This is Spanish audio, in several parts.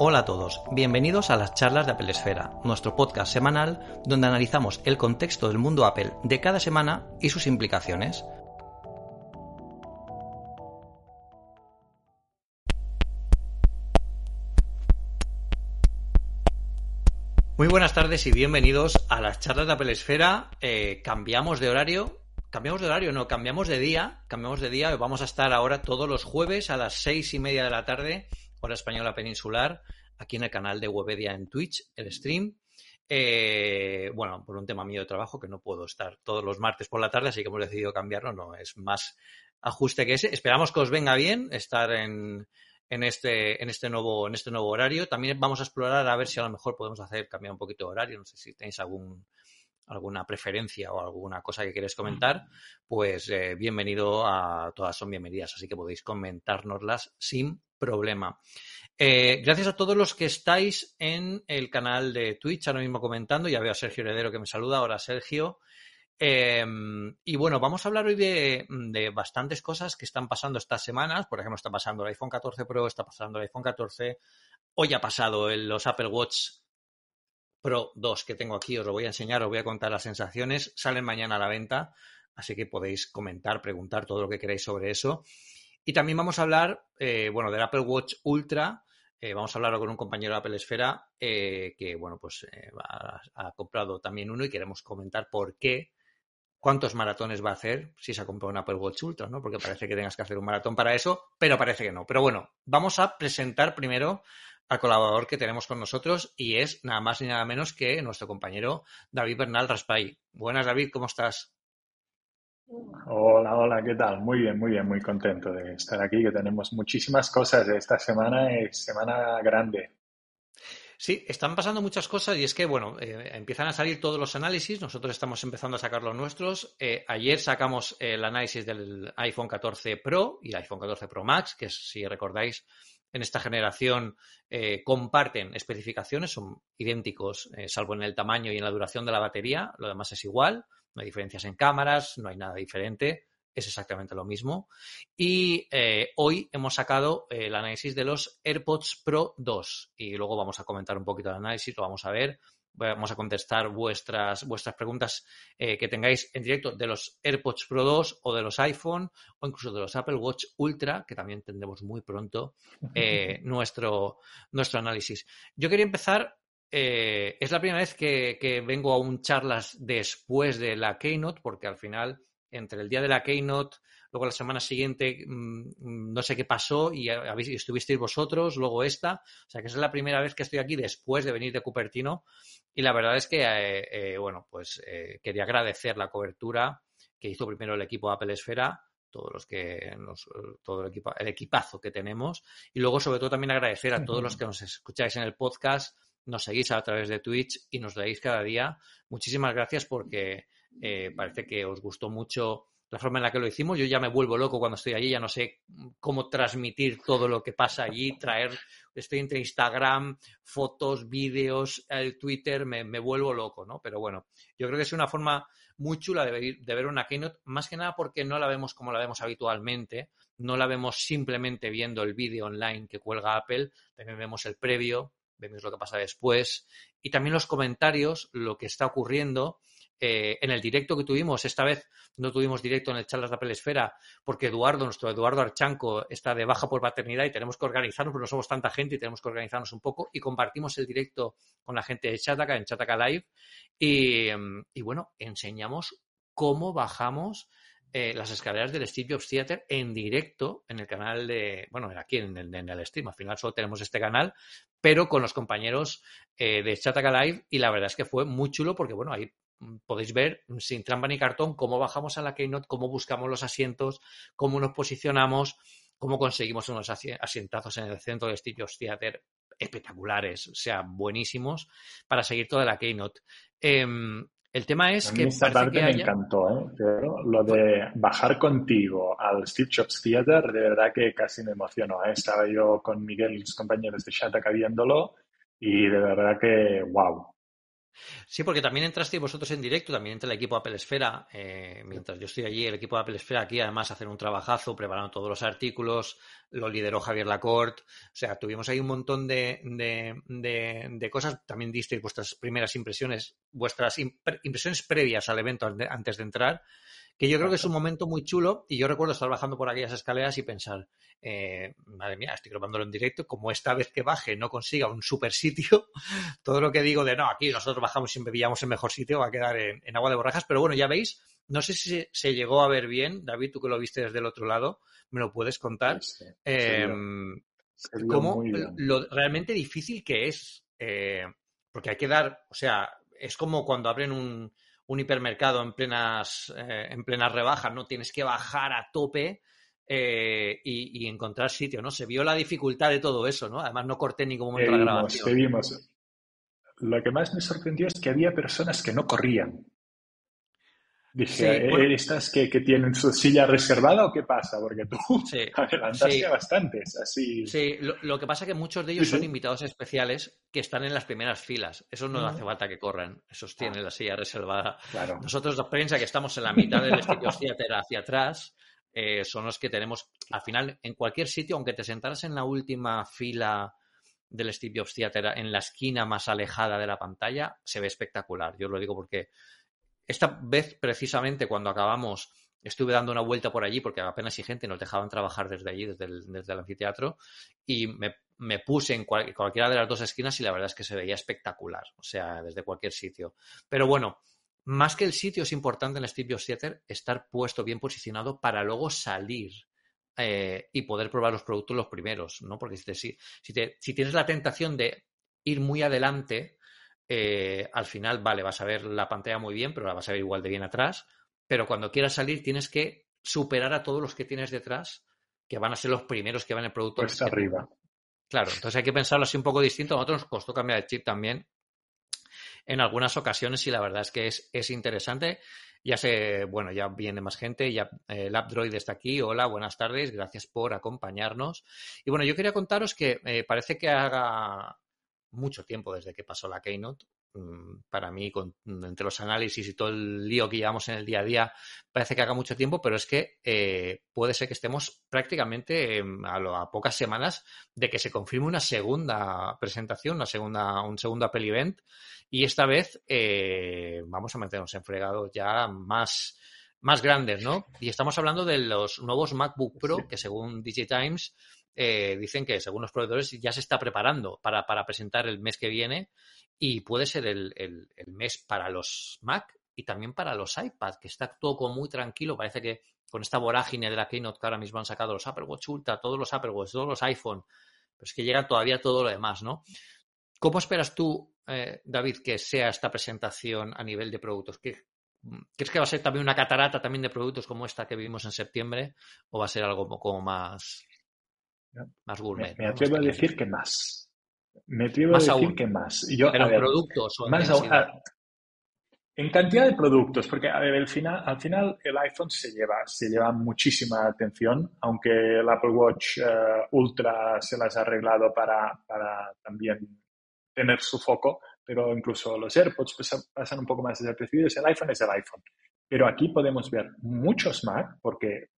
Hola a todos, bienvenidos a las charlas de Apple Esfera, nuestro podcast semanal donde analizamos el contexto del mundo Apple de cada semana y sus implicaciones. Muy buenas tardes y bienvenidos a las charlas de Apple Esfera. Eh, cambiamos de horario. Cambiamos de horario, no, cambiamos de día. Cambiamos de día. Vamos a estar ahora todos los jueves a las seis y media de la tarde, hora española peninsular, aquí en el canal de Webedia en Twitch, el stream. Eh, bueno, por un tema mío de trabajo que no puedo estar todos los martes por la tarde, así que hemos decidido cambiarlo. No, es más ajuste que ese. Esperamos que os venga bien estar en, en este, en este nuevo, en este nuevo horario. También vamos a explorar a ver si a lo mejor podemos hacer cambiar un poquito de horario. No sé si tenéis algún alguna preferencia o alguna cosa que queréis comentar, pues eh, bienvenido a todas son bienvenidas, así que podéis comentárnoslas sin problema. Eh, gracias a todos los que estáis en el canal de Twitch ahora mismo comentando. Ya veo a Sergio Heredero que me saluda. Ahora Sergio. Eh, y bueno, vamos a hablar hoy de, de, bastantes cosas que están pasando estas semanas. Por ejemplo, está pasando el iPhone 14 Pro, está pasando el iPhone 14. Hoy ha pasado el, los Apple Watch Pro 2 que tengo aquí. Os lo voy a enseñar, os voy a contar las sensaciones. Salen mañana a la venta, así que podéis comentar, preguntar todo lo que queráis sobre eso. Y también vamos a hablar, eh, bueno, del Apple Watch Ultra. Eh, vamos a hablar con un compañero de Apple Esfera eh, que, bueno, pues ha, ha comprado también uno y queremos comentar por qué cuántos maratones va a hacer si se ha comprado un Apple Watch Ultra, ¿no? Porque parece que tengas que hacer un maratón para eso, pero parece que no. Pero bueno, vamos a presentar primero al colaborador que tenemos con nosotros y es nada más ni nada menos que nuestro compañero David Bernal Raspay. Buenas, David, ¿cómo estás? Hola, hola, ¿qué tal? Muy bien, muy bien, muy contento de estar aquí, que tenemos muchísimas cosas. Esta semana es semana grande. Sí, están pasando muchas cosas y es que, bueno, eh, empiezan a salir todos los análisis, nosotros estamos empezando a sacar los nuestros. Eh, ayer sacamos el análisis del iPhone 14 Pro y el iPhone 14 Pro Max, que si recordáis, en esta generación eh, comparten especificaciones, son idénticos, eh, salvo en el tamaño y en la duración de la batería, lo demás es igual, no hay diferencias en cámaras, no hay nada diferente, es exactamente lo mismo. Y eh, hoy hemos sacado el análisis de los AirPods Pro 2 y luego vamos a comentar un poquito el análisis, lo vamos a ver. Vamos a contestar vuestras, vuestras preguntas eh, que tengáis en directo de los AirPods Pro 2 o de los iPhone o incluso de los Apple Watch Ultra, que también tendremos muy pronto eh, nuestro, nuestro análisis. Yo quería empezar eh, es la primera vez que, que, vengo a un charlas después de la Keynote, porque al final, entre el día de la Keynote, luego la semana siguiente mmm, no sé qué pasó y estuvisteis vosotros, luego esta, o sea que es la primera vez que estoy aquí después de venir de Cupertino. Y la verdad es que, eh, eh, bueno, pues eh, quería agradecer la cobertura que hizo primero el equipo Apple Esfera, todos los que nos, todo el, equipo, el equipazo que tenemos. Y luego sobre todo también agradecer a todos los que nos escucháis en el podcast, nos seguís a través de Twitch y nos dais cada día. Muchísimas gracias porque eh, parece que os gustó mucho la forma en la que lo hicimos. Yo ya me vuelvo loco cuando estoy allí, ya no sé cómo transmitir todo lo que pasa allí, traer, estoy entre Instagram, fotos, vídeos, el Twitter, me, me vuelvo loco, ¿no? Pero bueno, yo creo que es una forma muy chula de ver, de ver una keynote, más que nada porque no la vemos como la vemos habitualmente, no la vemos simplemente viendo el vídeo online que cuelga Apple, también vemos el previo, vemos lo que pasa después y también los comentarios, lo que está ocurriendo eh, en el directo que tuvimos, esta vez no tuvimos directo en el Charlas de Apple Esfera, porque Eduardo, nuestro Eduardo Archanco, está de baja por paternidad y tenemos que organizarnos, porque no somos tanta gente y tenemos que organizarnos un poco y compartimos el directo con la gente de Chataka en Chataka Live y, y bueno, enseñamos cómo bajamos eh, las escaleras del Steve Jobs Theater en directo en el canal de, bueno, aquí en el, en el stream, al final solo tenemos este canal, pero con los compañeros eh, de Chataka Live y la verdad es que fue muy chulo porque, bueno, ahí podéis ver sin trampa ni cartón cómo bajamos a la Keynote, cómo buscamos los asientos, cómo nos posicionamos, cómo conseguimos unos asientazos en el centro de Steve Jobs Theater espectaculares, o sea, buenísimos, para seguir toda la Keynote. Eh, el tema es a mí que. Esta parte que me encantó, ¿eh? Pero lo de bajar contigo al Steve Jobs Theater, de verdad que casi me emocionó. ¿eh? Estaba yo con Miguel y los compañeros de Shataka viéndolo y de verdad que, wow. Sí, porque también entrasteis vosotros en directo, también entra el equipo Apple Esfera. Eh, mientras yo estoy allí, el equipo de Apple Esfera aquí además hacen un trabajazo preparando todos los artículos, lo lideró Javier Lacorte. O sea, tuvimos ahí un montón de, de, cosas. También disteis vuestras primeras impresiones, vuestras impresiones previas al evento antes de entrar que yo creo que es un momento muy chulo y yo recuerdo estar bajando por aquellas escaleras y pensar, eh, madre mía, estoy grabándolo en directo, como esta vez que baje no consiga un super sitio, todo lo que digo de no, aquí nosotros bajamos y pillamos el mejor sitio va a quedar en, agua de borrajas, pero bueno, ya veis, no sé si se, llegó a ver bien, David, tú que lo viste desde el otro lado, me lo puedes contar, em, cómo lo realmente difícil que es, eh, porque hay que dar, o sea, es como cuando abren un un hipermercado en plenas, eh, en plenas rebajas, ¿no? Tienes que bajar a tope eh, y, encontrar sitio, ¿no? Se vio la dificultad de todo eso, ¿no? Además no corté en ningún momento la grabación. Lo que más me sorprendió es que había personas que no corrían. Dije, ¿eh, ¿estas que, tienen su silla reservada o qué pasa? Porque tú sí, adelantaste bastantes, así. Sí, lo, que pasa es que muchos de ellos son invitados especiales que están en las primeras filas. Eso no hace falta que corran, esos tienen ah. la silla reservada. Claro. Nosotros, la prensa, que estamos en la mitad del Theater hacia atrás, eh, son los que tenemos, al final, en cualquier sitio, aunque te sentaras en la última fila del Steve Jobs Theater, en la esquina más alejada de la pantalla, se ve espectacular. Yo lo digo porque esta vez, precisamente, cuando acabamos, estuve dando una vuelta por allí porque apenas hay gente, nos dejaban trabajar desde allí, desde el, anfiteatro, y me, puse en cualquiera de las dos esquinas y la verdad es que se veía espectacular, o sea, desde cualquier sitio. Pero bueno, más que el sitio es importante en el Steve Theater estar puesto bien posicionado para luego salir eh, y poder probar los productos los primeros, ¿no? Porque si, si tienes la tentación de ir muy adelante, eh, al final, vale, vas a ver la pantalla muy bien, pero la vas a ver igual de bien atrás. Pero cuando quieras salir, tienes que superar a todos los que tienes detrás, que van a ser los primeros que van el producto. Pues arriba. Claro, entonces hay que pensarlo así un poco distinto. A nosotros nos costó cambiar de chip también en algunas ocasiones y la verdad es que es, interesante. Ya sé, bueno, ya viene más gente, ya eh, el AppDroid está aquí. Hola, buenas tardes, gracias por acompañarnos. Y bueno, yo quería contaros que eh, parece que haga mucho tiempo desde que pasó la Keynote. Mm, para mí, con, entre los análisis y todo el lío que llevamos en el día a día, parece que haga mucho tiempo, pero es que eh, puede ser que estemos prácticamente a, pocas semanas de que se confirme una segunda presentación, una segunda, un segundo Apple Event, y esta vez eh, vamos a meternos en fregados ya más, más grandes, ¿no? Y estamos hablando de los nuevos MacBook Pro, que según DigiTimes eh, dicen que según los proveedores ya se está preparando para, presentar el mes que viene y puede ser el, mes para los Mac y también para los iPad, que está todo como muy tranquilo. Parece que con esta vorágine de la Keynote que ahora mismo han sacado los Apple Watch Ultra, todos los Apple Watch, todos los iPhone, pero es que llega todavía todo lo demás, ¿no? ¿Cómo esperas tú, eh, David, que sea esta presentación a nivel de productos? ¿Crees que va a ser también una catarata también de productos como esta que vivimos en septiembre o va a ser algo como más más gourmet. Me, atrevo a decir que más. Me atrevo a decir que más. Yo, Pero productos o más en cantidad de productos, porque a ver, el final, al final el iPhone se lleva, se lleva muchísima atención, aunque el Apple Watch eh, Ultra se las ha arreglado para, para, también tener su foco, pero incluso los AirPods pues, pasan un poco más desapercibidos. El iPhone es el iPhone. Pero aquí podemos ver muchos Mac, porque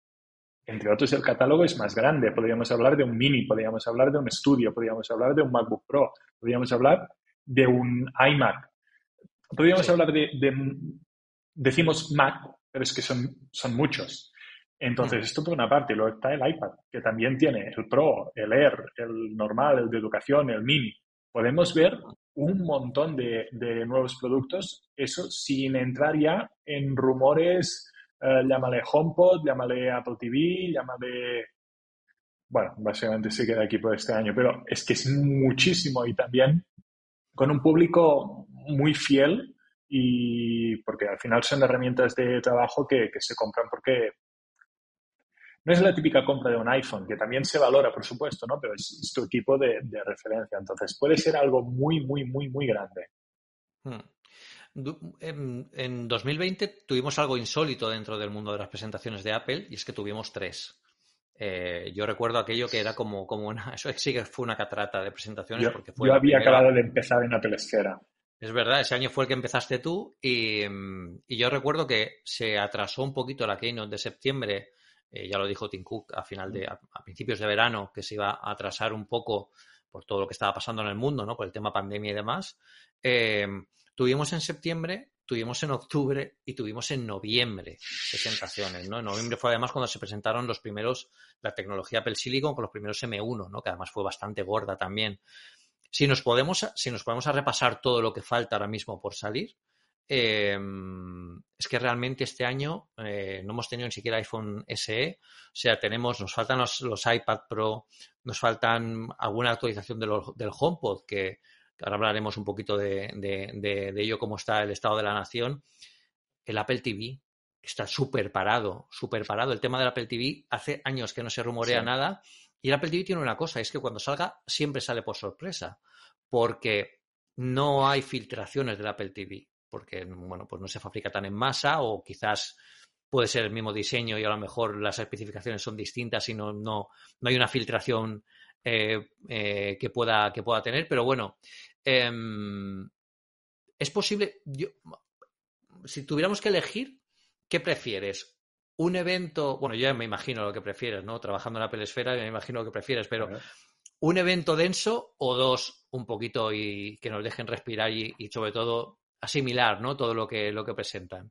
entre otros, el catálogo es más grande. Podríamos hablar de un Mini, podríamos hablar de un Studio, podríamos hablar de un MacBook Pro, podríamos hablar de un iMac. Podríamos hablar de, decimos Mac, pero es que son, son muchos. Entonces, esto por una parte, luego está el iPad, que también tiene el Pro, el Air, el normal, el de educación, el Mini. Podemos ver un montón de, de nuevos productos, eso sin entrar ya en rumores eh, llámale HomePod, llámale Apple TV, llámale... Bueno, básicamente se queda aquí por este año, pero es que es muchísimo y también con un público muy fiel y porque al final son herramientas de trabajo que, se compran porque no es la típica compra de un iPhone, que también se valora, por supuesto, ¿no? Pero es, tu equipo de, referencia. Entonces puede ser algo muy, muy, muy, muy grande. Hmm. En, 2020 tuvimos algo insólito dentro del mundo de las presentaciones de Apple y es que tuvimos tres. Eh, yo recuerdo aquello que era como, como una. Eso sí que fue una catarata de presentaciones. Yo, porque fue yo había acabado de empezar en Apple Esfera. Es verdad, ese año fue el que empezaste tú y, yo recuerdo que se atrasó un poquito la keynote de septiembre, eh, ya lo dijo Tim Cook a, final de, a, principios de verano, que se iba a atrasar un poco por todo lo que estaba pasando en el mundo, ¿no? Por el tema pandemia y demás. Eh, tuvimos en septiembre, tuvimos en octubre y tuvimos en noviembre presentaciones, ¿no? En noviembre fue además cuando se presentaron los primeros, la tecnología Apple Silicon con los primeros M1, ¿no? Que además fue bastante gorda también. Si nos podemos, si nos podemos a repasar todo lo que falta ahora mismo por salir, em, es que realmente este año eh, no hemos tenido ni siquiera iPhone SE, o sea, tenemos, nos faltan los, iPad Pro, nos faltan alguna actualización del HomePod, que, ahora hablaremos un poquito de, de, ello, cómo está el estado de la nación, el Apple TV, está súper parado, súper parado. El tema del Apple TV hace años que no se rumorea nada. Y el Apple TV tiene una cosa, es que cuando salga siempre sale por sorpresa, porque no hay filtraciones del Apple TV, porque bueno, pues no se fabrica tan en masa o quizás puede ser el mismo diseño y a lo mejor las especificaciones son distintas y no, no, no hay una filtración eh, eh, que, pueda, que pueda tener, pero bueno, em, es posible, yo, si tuviéramos que elegir, ¿qué prefieres? un evento, bueno, yo ya me imagino lo que prefieres, ¿no? Trabajando en la pelesfera, me imagino lo que prefieres, pero un evento denso o dos un poquito y que nos dejen respirar y, sobre todo asimilar, ¿no? Todo lo que, lo que presentan.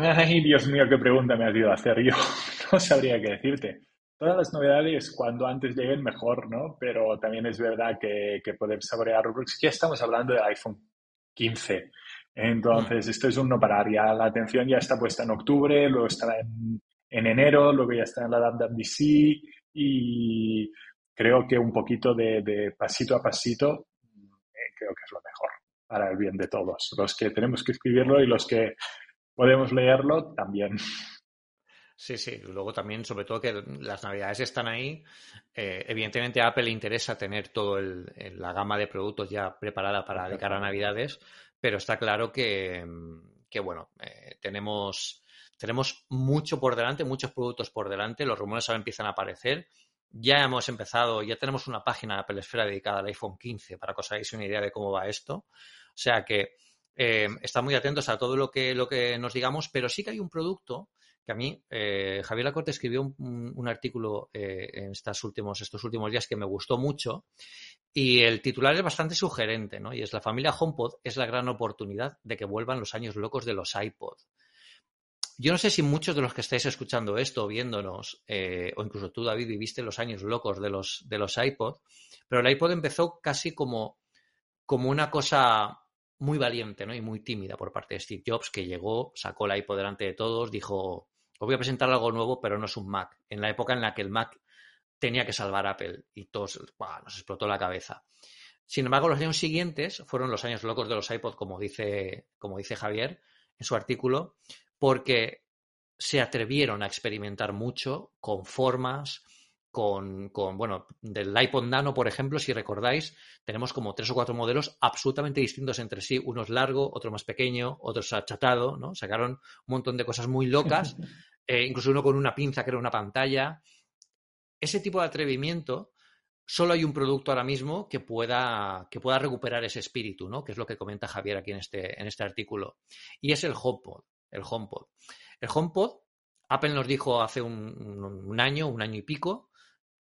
Ay, Dios mío, qué pregunta me has ido a hacer. Yo no sabría qué decirte. Todas las novedades, cuando antes lleguen, mejor, ¿no? Pero también es verdad que, que poder saborear Ya estamos hablando de iPhone 15. Entonces, esto es un no parar. Ya la atención ya está puesta en octubre, luego estará en, enero, luego ya está en la WWDC y creo que un poquito de, pasito a pasito eh, creo que es lo mejor para el bien de todos. Los que tenemos que escribirlo y los que podemos leerlo también. Sí, sí. Luego también, sobre todo que las navidades están ahí. Eh, evidentemente a Apple le interesa tener toda la gama de productos ya preparada para de cara a navidades, pero está claro que, mm, bueno, eh, tenemos, tenemos mucho por delante, muchos productos por delante, los rumores ahora empiezan a aparecer. Ya hemos empezado, ya tenemos una página de Apple Esfera dedicada al iPhone 15 para que os hagáis una idea de cómo va esto. O sea que eh, están muy atentos a todo lo que, lo que nos digamos, pero sí que hay un producto que a mí, eh, Javier Lacorte escribió un, artículo eh, en estos últimos, estos últimos días que me gustó mucho y el titular es bastante sugerente, ¿no? Y es la familia HomePod es la gran oportunidad de que vuelvan los años locos de los iPod. Yo no sé si muchos de los que estáis escuchando esto, viéndonos, eh, o incluso tú, David, viviste los años locos de los, de los iPod, pero el iPod empezó casi como, como una cosa muy valiente ¿no? y muy tímida por parte de Steve Jobs, que llegó, sacó el iPod delante de todos, dijo, os voy a presentar algo nuevo, pero no es un Mac. En la época en la que el Mac tenía que salvar a Apple y todos nos explotó la cabeza. Sin embargo, los años siguientes fueron los años locos de los iPod, como dice, como dice Javier en su artículo, porque se atrevieron a experimentar mucho con formas, con, con, bueno, del iPod Nano, por ejemplo, si recordáis, tenemos como tres o cuatro modelos absolutamente distintos entre sí, uno es largo, otro más pequeño, otro es achatado, ¿no? Sacaron un montón de cosas muy locas, eh, incluso uno con una pinza que era una pantalla. Ese tipo de atrevimiento, solo hay un producto ahora mismo que pueda, que pueda recuperar ese espíritu, ¿no? Que es lo que comenta Javier aquí en este, en este artículo. Y es el HomePod. El HomePod. El HomePod, Apple nos dijo hace un año, un año y pico,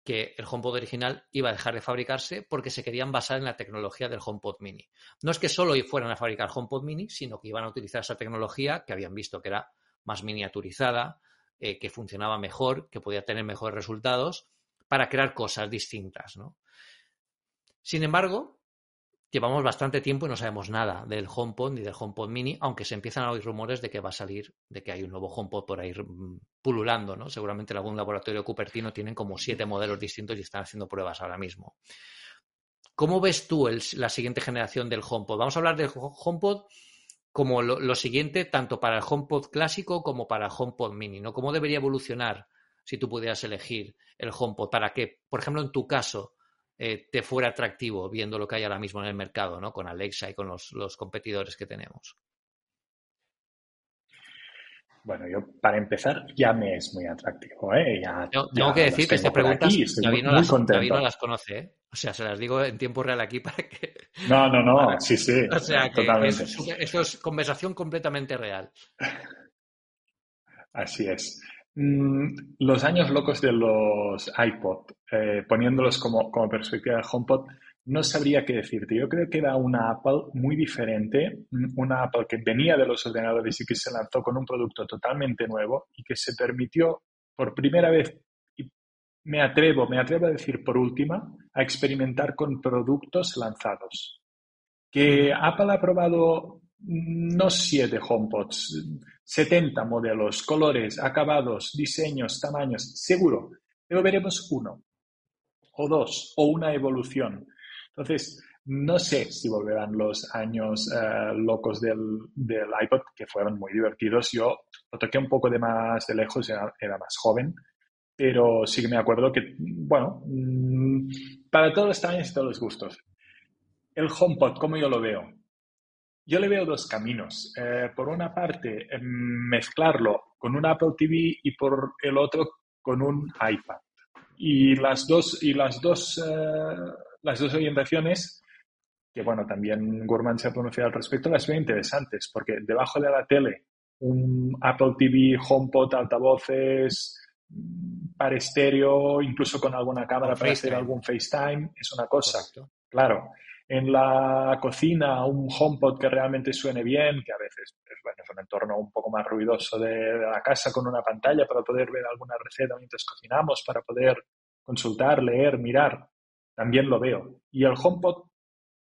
que el HomePod original iba a dejar de fabricarse porque se querían basar en la tecnología del HomePod Mini. No es que solo fueran a fabricar HomePod Mini, sino que iban a utilizar esa tecnología que habían visto que era más miniaturizada, eh, que funcionaba mejor, que podía tener mejores resultados, para crear cosas distintas. Sin embargo, llevamos bastante tiempo y no sabemos nada del HomePod ni del HomePod Mini, aunque se empiezan a oír rumores de que va a salir, de que hay un nuevo HomePod por ahí mm, pululando, ¿no? Seguramente en algún laboratorio Cupertino tienen como siete modelos distintos y están haciendo pruebas ahora mismo. ¿Cómo ves tú la siguiente generación del HomePod? Vamos a hablar del HomePod como lo, siguiente, tanto para el HomePod clásico como para el HomePod Mini, ¿no? ¿Cómo debería evolucionar si tú pudieras elegir el HomePod para que, por ejemplo, en tu caso, eh, te fuera atractivo viendo lo que hay ahora mismo en el mercado, ¿no? Con Alexa y con los, competidores que tenemos. Bueno, yo para empezar ya me es muy atractivo, ¿eh? Ya, tengo que decir que esta pregunta David, no las, no las conoce, ¿eh? O sea, se las digo en tiempo real aquí para que... No, no, no, sí, sí. O sea, que totalmente. eso es conversación completamente real. Así es. Mm, los años locos de los iPod, eh, poniéndolos como, perspectiva de HomePod, no sabría qué decirte. Yo creo que era una Apple muy diferente, una Apple que venía de los ordenadores y que se lanzó con un producto totalmente nuevo y que se permitió por primera vez, y me atrevo, me atrevo a decir por última, a experimentar con productos lanzados. Que Apple ha probado no siete HomePods, 70 modelos, colores, acabados, diseños, tamaños, seguro, pero veremos uno o dos o una evolución entonces, no sé si volverán los años eh, locos del, iPod, que fueron muy divertidos. Yo lo toqué un poco de más de lejos, era, más joven, pero sí que me acuerdo que, bueno, mm, para todos los tamaños y todos los gustos. El HomePod, ¿cómo yo lo veo? Yo le veo dos caminos. Eh, por una parte, em, mezclarlo con un Apple TV y por el otro con un iPad. Y las dos, y las dos eh, las dos orientaciones, que bueno, también Gurman se ha pronunciado al respecto, las veo interesantes, porque debajo de la tele, un Apple TV, HomePod, altavoces, para estéreo, incluso con alguna cámara para hacer algún FaceTime, es una cosa. Claro. En la cocina, un HomePod que realmente suene bien, que a veces es, bueno, es un entorno un poco más ruidoso de, de la casa con una pantalla para poder ver alguna receta mientras cocinamos, para poder consultar, leer, mirar también lo veo. Y el HomePod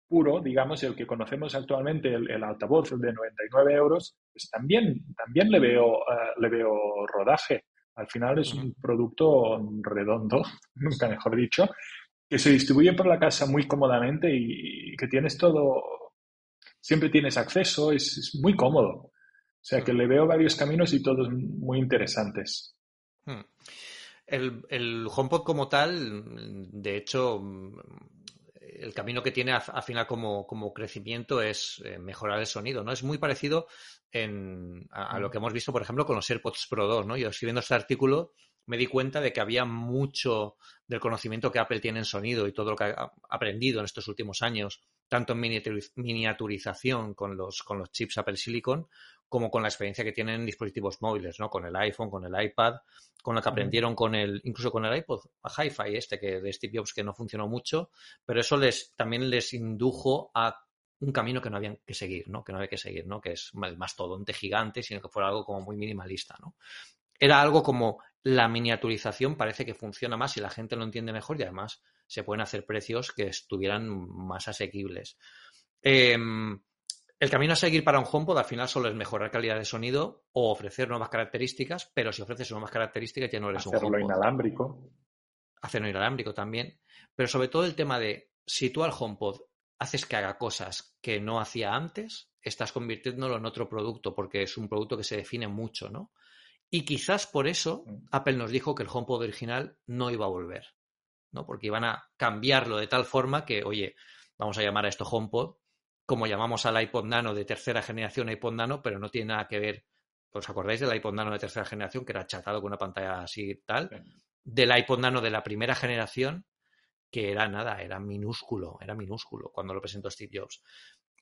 puro, digamos, el que conocemos actualmente, el, altavoz, el de 99 euros, pues también, también le, veo, eh, le veo rodaje. Al final es un producto redondo, nunca mejor dicho, que se distribuye por la casa muy cómodamente y, que tienes todo, siempre tienes acceso, es, muy cómodo. O sea que le veo varios caminos y todos muy interesantes. Hmm. El, el HomePod como tal, de hecho, el camino que tiene al final como, crecimiento es eh, mejorar el sonido, ¿no? Es muy parecido a, lo que hemos visto, por ejemplo, con los AirPods Pro 2, ¿no? Yo escribiendo este artículo me di cuenta de que había mucho del conocimiento que Apple tiene en sonido y todo lo que ha aprendido en estos últimos años, tanto en miniaturización con los, con los chips Apple Silicon, como con la experiencia que tienen en dispositivos móviles, ¿no? Con el iPhone, con el iPad, con lo que aprendieron con el, incluso con el iPod Hi-Fi este que de Steve Jobs que no funcionó mucho, pero eso les también les indujo a un camino que no habían que seguir, ¿no? Que no había que seguir, ¿no? Que es el mastodonte gigante, sino que fuera algo como muy minimalista, ¿no? Era algo como la miniaturización parece que funciona más y la gente lo entiende mejor y además se pueden hacer precios que estuvieran más asequibles. Eh, el camino a seguir para un HomePod al final solo es mejorar calidad de sonido o ofrecer nuevas características, pero si ofreces nuevas características ya no eres un HomePod. Hacerlo inalámbrico. Hacerlo inalámbrico también. Pero sobre todo el tema de si tú al HomePod haces que haga cosas que no hacía antes, estás convirtiéndolo en otro producto porque es un producto que se define mucho, ¿no? Y quizás por eso mm. Apple nos dijo que el HomePod original no iba a volver, ¿no? Porque iban a cambiarlo de tal forma que, oye, vamos a llamar a esto HomePod como llamamos al iPod Nano de tercera generación iPod Nano, pero no tiene nada que ver. ¿Os acordáis del iPod Nano de tercera generación, que era chatado con una pantalla así tal? Del iPod Nano de la primera generación, que era nada, era minúsculo, era minúsculo cuando lo presentó Steve Jobs.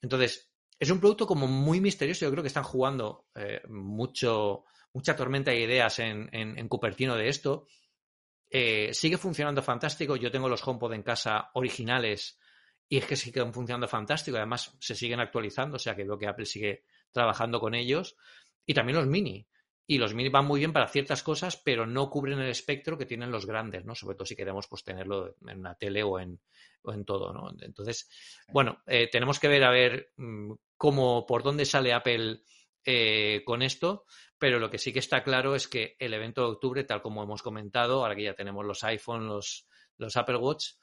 Entonces, es un producto como muy misterioso. Yo creo que están jugando eh, mucho, mucha tormenta de ideas en, en, Cupertino de esto. Eh, sigue funcionando fantástico. Yo tengo los HomePod en casa originales y es que siguen funcionando fantástico. Además, se siguen actualizando, o sea que veo que Apple sigue trabajando con ellos. Y también los mini. Y los mini van muy bien para ciertas cosas, pero no cubren el espectro que tienen los grandes, ¿no? Sobre todo si queremos pues, tenerlo en una tele o en, o en todo, ¿no? Entonces, bueno, eh, tenemos que ver a ver mm, cómo, por dónde sale Apple eh, con esto, pero lo que sí que está claro es que el evento de octubre, tal como hemos comentado, ahora que ya tenemos los iPhone, los, los Apple Watch,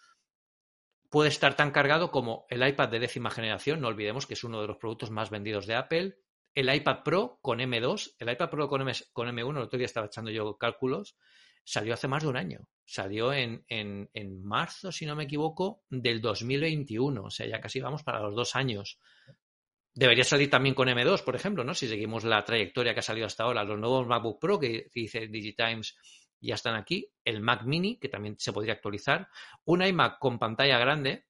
puede estar tan cargado como el iPad de décima generación, no olvidemos que es uno de los productos más vendidos de Apple, el iPad Pro con M2, el iPad Pro con, M, con M1, el otro día estaba echando yo cálculos, salió hace más de un año, salió en, en, en marzo, si no me equivoco, del 2021, o sea, ya casi vamos para los dos años. Debería salir también con M2, por ejemplo, ¿no? Si seguimos la trayectoria que ha salido hasta ahora, los nuevos MacBook Pro que dice Digitimes ya están aquí, el Mac Mini, que también se podría actualizar, un iMac con pantalla grande.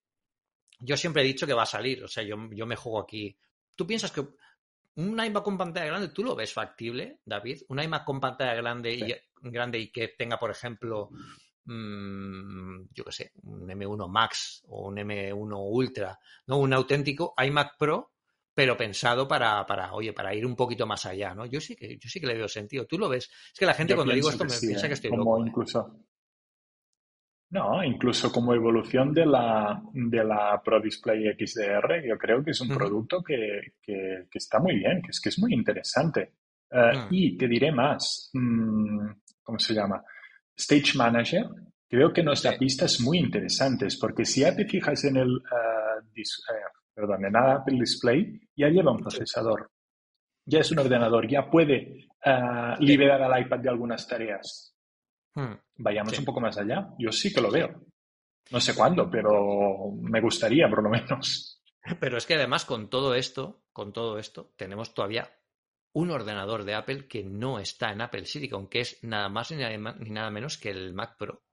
Yo siempre he dicho que va a salir, o sea, yo, yo me juego aquí. ¿Tú piensas que un iMac con pantalla grande, tú lo ves factible, David? Un iMac con pantalla grande, y, grande y que tenga, por ejemplo, mmm, yo qué sé, un M1 Max o un M1 Ultra, ¿no? Un auténtico iMac Pro pero pensado para, para, oye, para ir un poquito más allá, ¿no? Yo sí que, yo sí que le veo sentido. ¿Tú lo ves? Es que la gente cuando digo esto me piensa que ¿eh? estoy como loco. ¿eh? No, incluso como evolución de la, de la Pro Display XDR, yo creo que es un producto que, que, está muy bien, que es que es muy interesante. Eh, mm. Y te diré más, mm, ¿cómo se llama? Stage Manager, creo que nos da pistas muy interesantes, porque si ya te fijas en el perdón, en Apple Display, ya lleva un procesador. Ya es un ordenador, ya puede uh, liberar al iPad de algunas tareas. Hmm. Vayamos un poco más allá. Yo sí que lo veo. No sé cuándo, pero me gustaría por lo menos. Pero es que además con todo esto, con todo esto, tenemos todavía un ordenador de Apple que no está en Apple Silicon, que es nada más ni nada menos que el Mac Pro.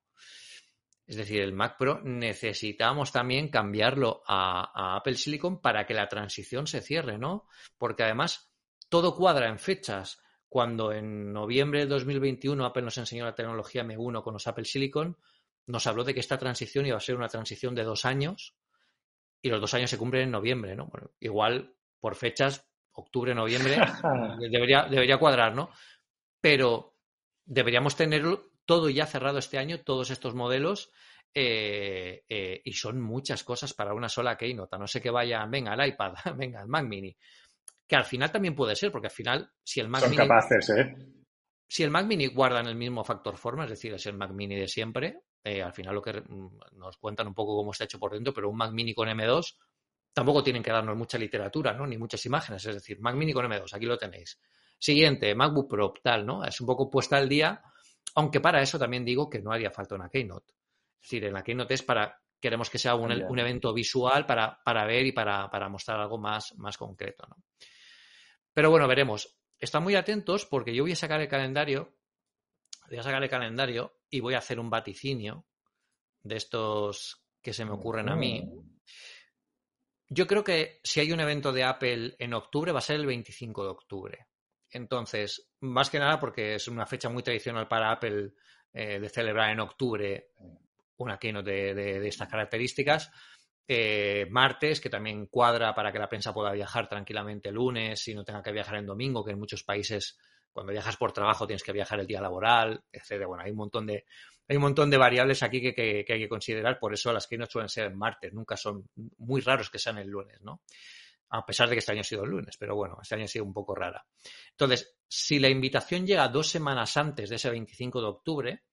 Es decir, el Mac Pro necesitamos también cambiarlo a, Apple Silicon para que la transición se cierre, ¿no? Porque además todo cuadra en fechas. Cuando en noviembre de 2021 Apple nos enseñó la tecnología M1 con los Apple Silicon, nos habló de que esta transición iba a ser una transición de dos años y los dos años se cumplen en noviembre, ¿no? Bueno, igual por fechas, octubre, noviembre, debería, debería cuadrar, ¿no? Pero deberíamos tenerlo todo ya cerrado este año, todos estos modelos, eh, eh, y son muchas cosas para una sola Keynote. No sé que vaya, venga, el iPad, venga, el Mac Mini. Que al final también puede ser, porque al final, si el Mac son Mini. capaces, ¿eh? Si el Mac Mini guarda en el mismo factor forma, es decir, es el Mac Mini de siempre, eh, al final lo que mm, nos cuentan un poco cómo está hecho por dentro, pero un Mac Mini con M2 tampoco tienen que darnos mucha literatura, ¿no? Ni muchas imágenes. Es decir, Mac Mini con M2, aquí lo tenéis. Siguiente, MacBook Pro, tal, ¿no? Es un poco puesta al día aunque para eso también digo que no haría falta una Keynote. Es decir, en la Keynote es para, queremos que sea un, evento visual para, para ver y para, para, mostrar algo más, más concreto. ¿no? Pero bueno, veremos. Están muy atentos porque yo voy a sacar el calendario, voy a sacar el calendario y voy a hacer un vaticinio de estos que se me ocurren a mí. Yo creo que si hay un evento de Apple en octubre va a ser el 25 de octubre. Entonces, más que nada porque es una fecha muy tradicional para Apple eh, de celebrar en octubre una keynote de, estas características. Eh, martes, que también cuadra para que la prensa pueda viajar tranquilamente lunes y no tenga que viajar en domingo, que en muchos países cuando viajas por trabajo tienes que viajar el día laboral, etc. Bueno, hay un montón de, hay un montón de variables aquí que, hay que considerar, por eso las keynotes suelen ser martes, nunca son muy raros que sean el lunes, ¿no? A pesar de que este año ha sido el lunes, pero bueno, este año ha sido un poco rara. Entonces, si la invitación llega dos semanas antes de ese 25 de octubre,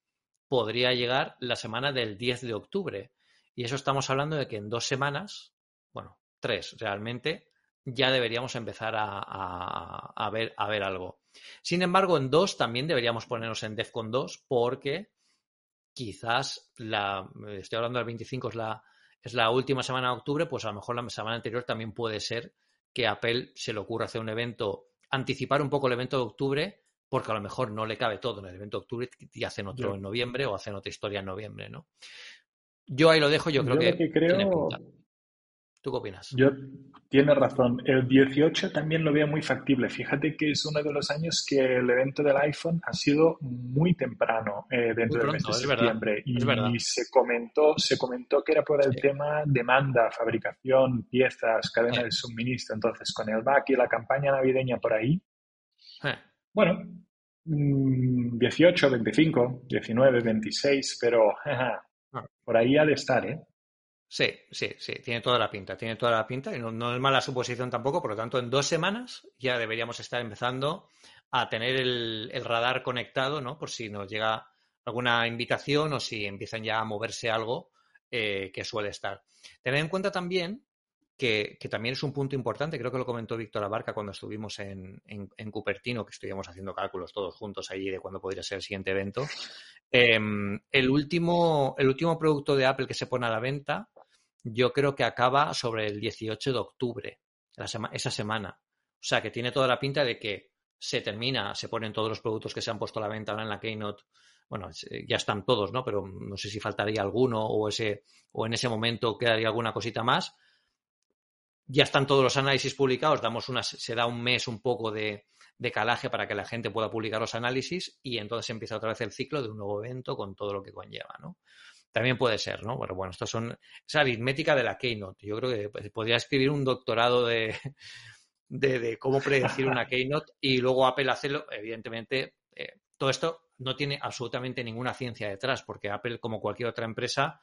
podría llegar la semana del 10 de octubre. Y eso estamos hablando de que en dos semanas, bueno, tres realmente, ya deberíamos empezar a, ver, ver algo. Sin embargo, en dos también deberíamos ponernos en DEFCON 2 porque quizás la, estoy hablando del 25, es la, es la última semana de octubre, pues a lo mejor la semana anterior también puede ser que Apple se le ocurra hacer un evento, anticipar un poco el evento de octubre, porque a lo mejor no le cabe todo en el evento de octubre y hacen otro en noviembre o hacen otra historia en noviembre, ¿no? Yo ahí lo dejo, yo creo que, creo... ¿Tú qué opinas? Yo, tiene razón. El 18 también lo veo muy factible. Fíjate que es uno de los años que el evento del iPhone ha sido muy temprano eh, dentro del mes de septiembre. y, se comentó, se comentó que era por el tema demanda, fabricación, piezas, cadena de suministro. Entonces, con el back y la campaña navideña por ahí, bueno, 18, 25, 19, 26, pero ah. por ahí ha de estar, ¿eh? Sí, sí, sí, tiene toda la pinta, tiene toda la pinta y no, es mala suposición tampoco, por lo tanto en dos semanas ya deberíamos estar empezando a tener el, radar conectado, ¿no? Por si nos llega alguna invitación o si empiezan ya a moverse algo eh, que suele estar. Tened en cuenta también que, también es un punto importante, creo que lo comentó Víctor Abarca cuando estuvimos en, en, Cupertino, que estuvimos haciendo cálculos todos juntos allí de cuándo podría ser el siguiente evento. Em, el, último, el último producto de Apple que se pone a la venta yo creo que acaba sobre el 18 de octubre. esa semana. O sea, que tiene toda la pinta de que se termina, se ponen todos los productos que se han puesto a la venta ahora en la Keynote. Bueno, ya están todos, ¿no? Pero no sé si faltaría alguno o, ese, o en ese momento quedaría alguna cosita más. Ya están todos los análisis publicados, damos una, se da un mes un poco de, de calaje para que la gente pueda publicar los análisis y entonces empieza otra vez el ciclo de un nuevo evento con todo lo que conlleva, ¿no? También puede ser, ¿no? Bueno, bueno, estos son esa aritmética de la Keynote. Yo creo que pues, podría escribir un doctorado de, de, cómo predecir una Keynote y luego Apple hacerlo. Evidentemente, eh, todo esto no tiene absolutamente ninguna ciencia detrás, porque Apple, como cualquier otra empresa,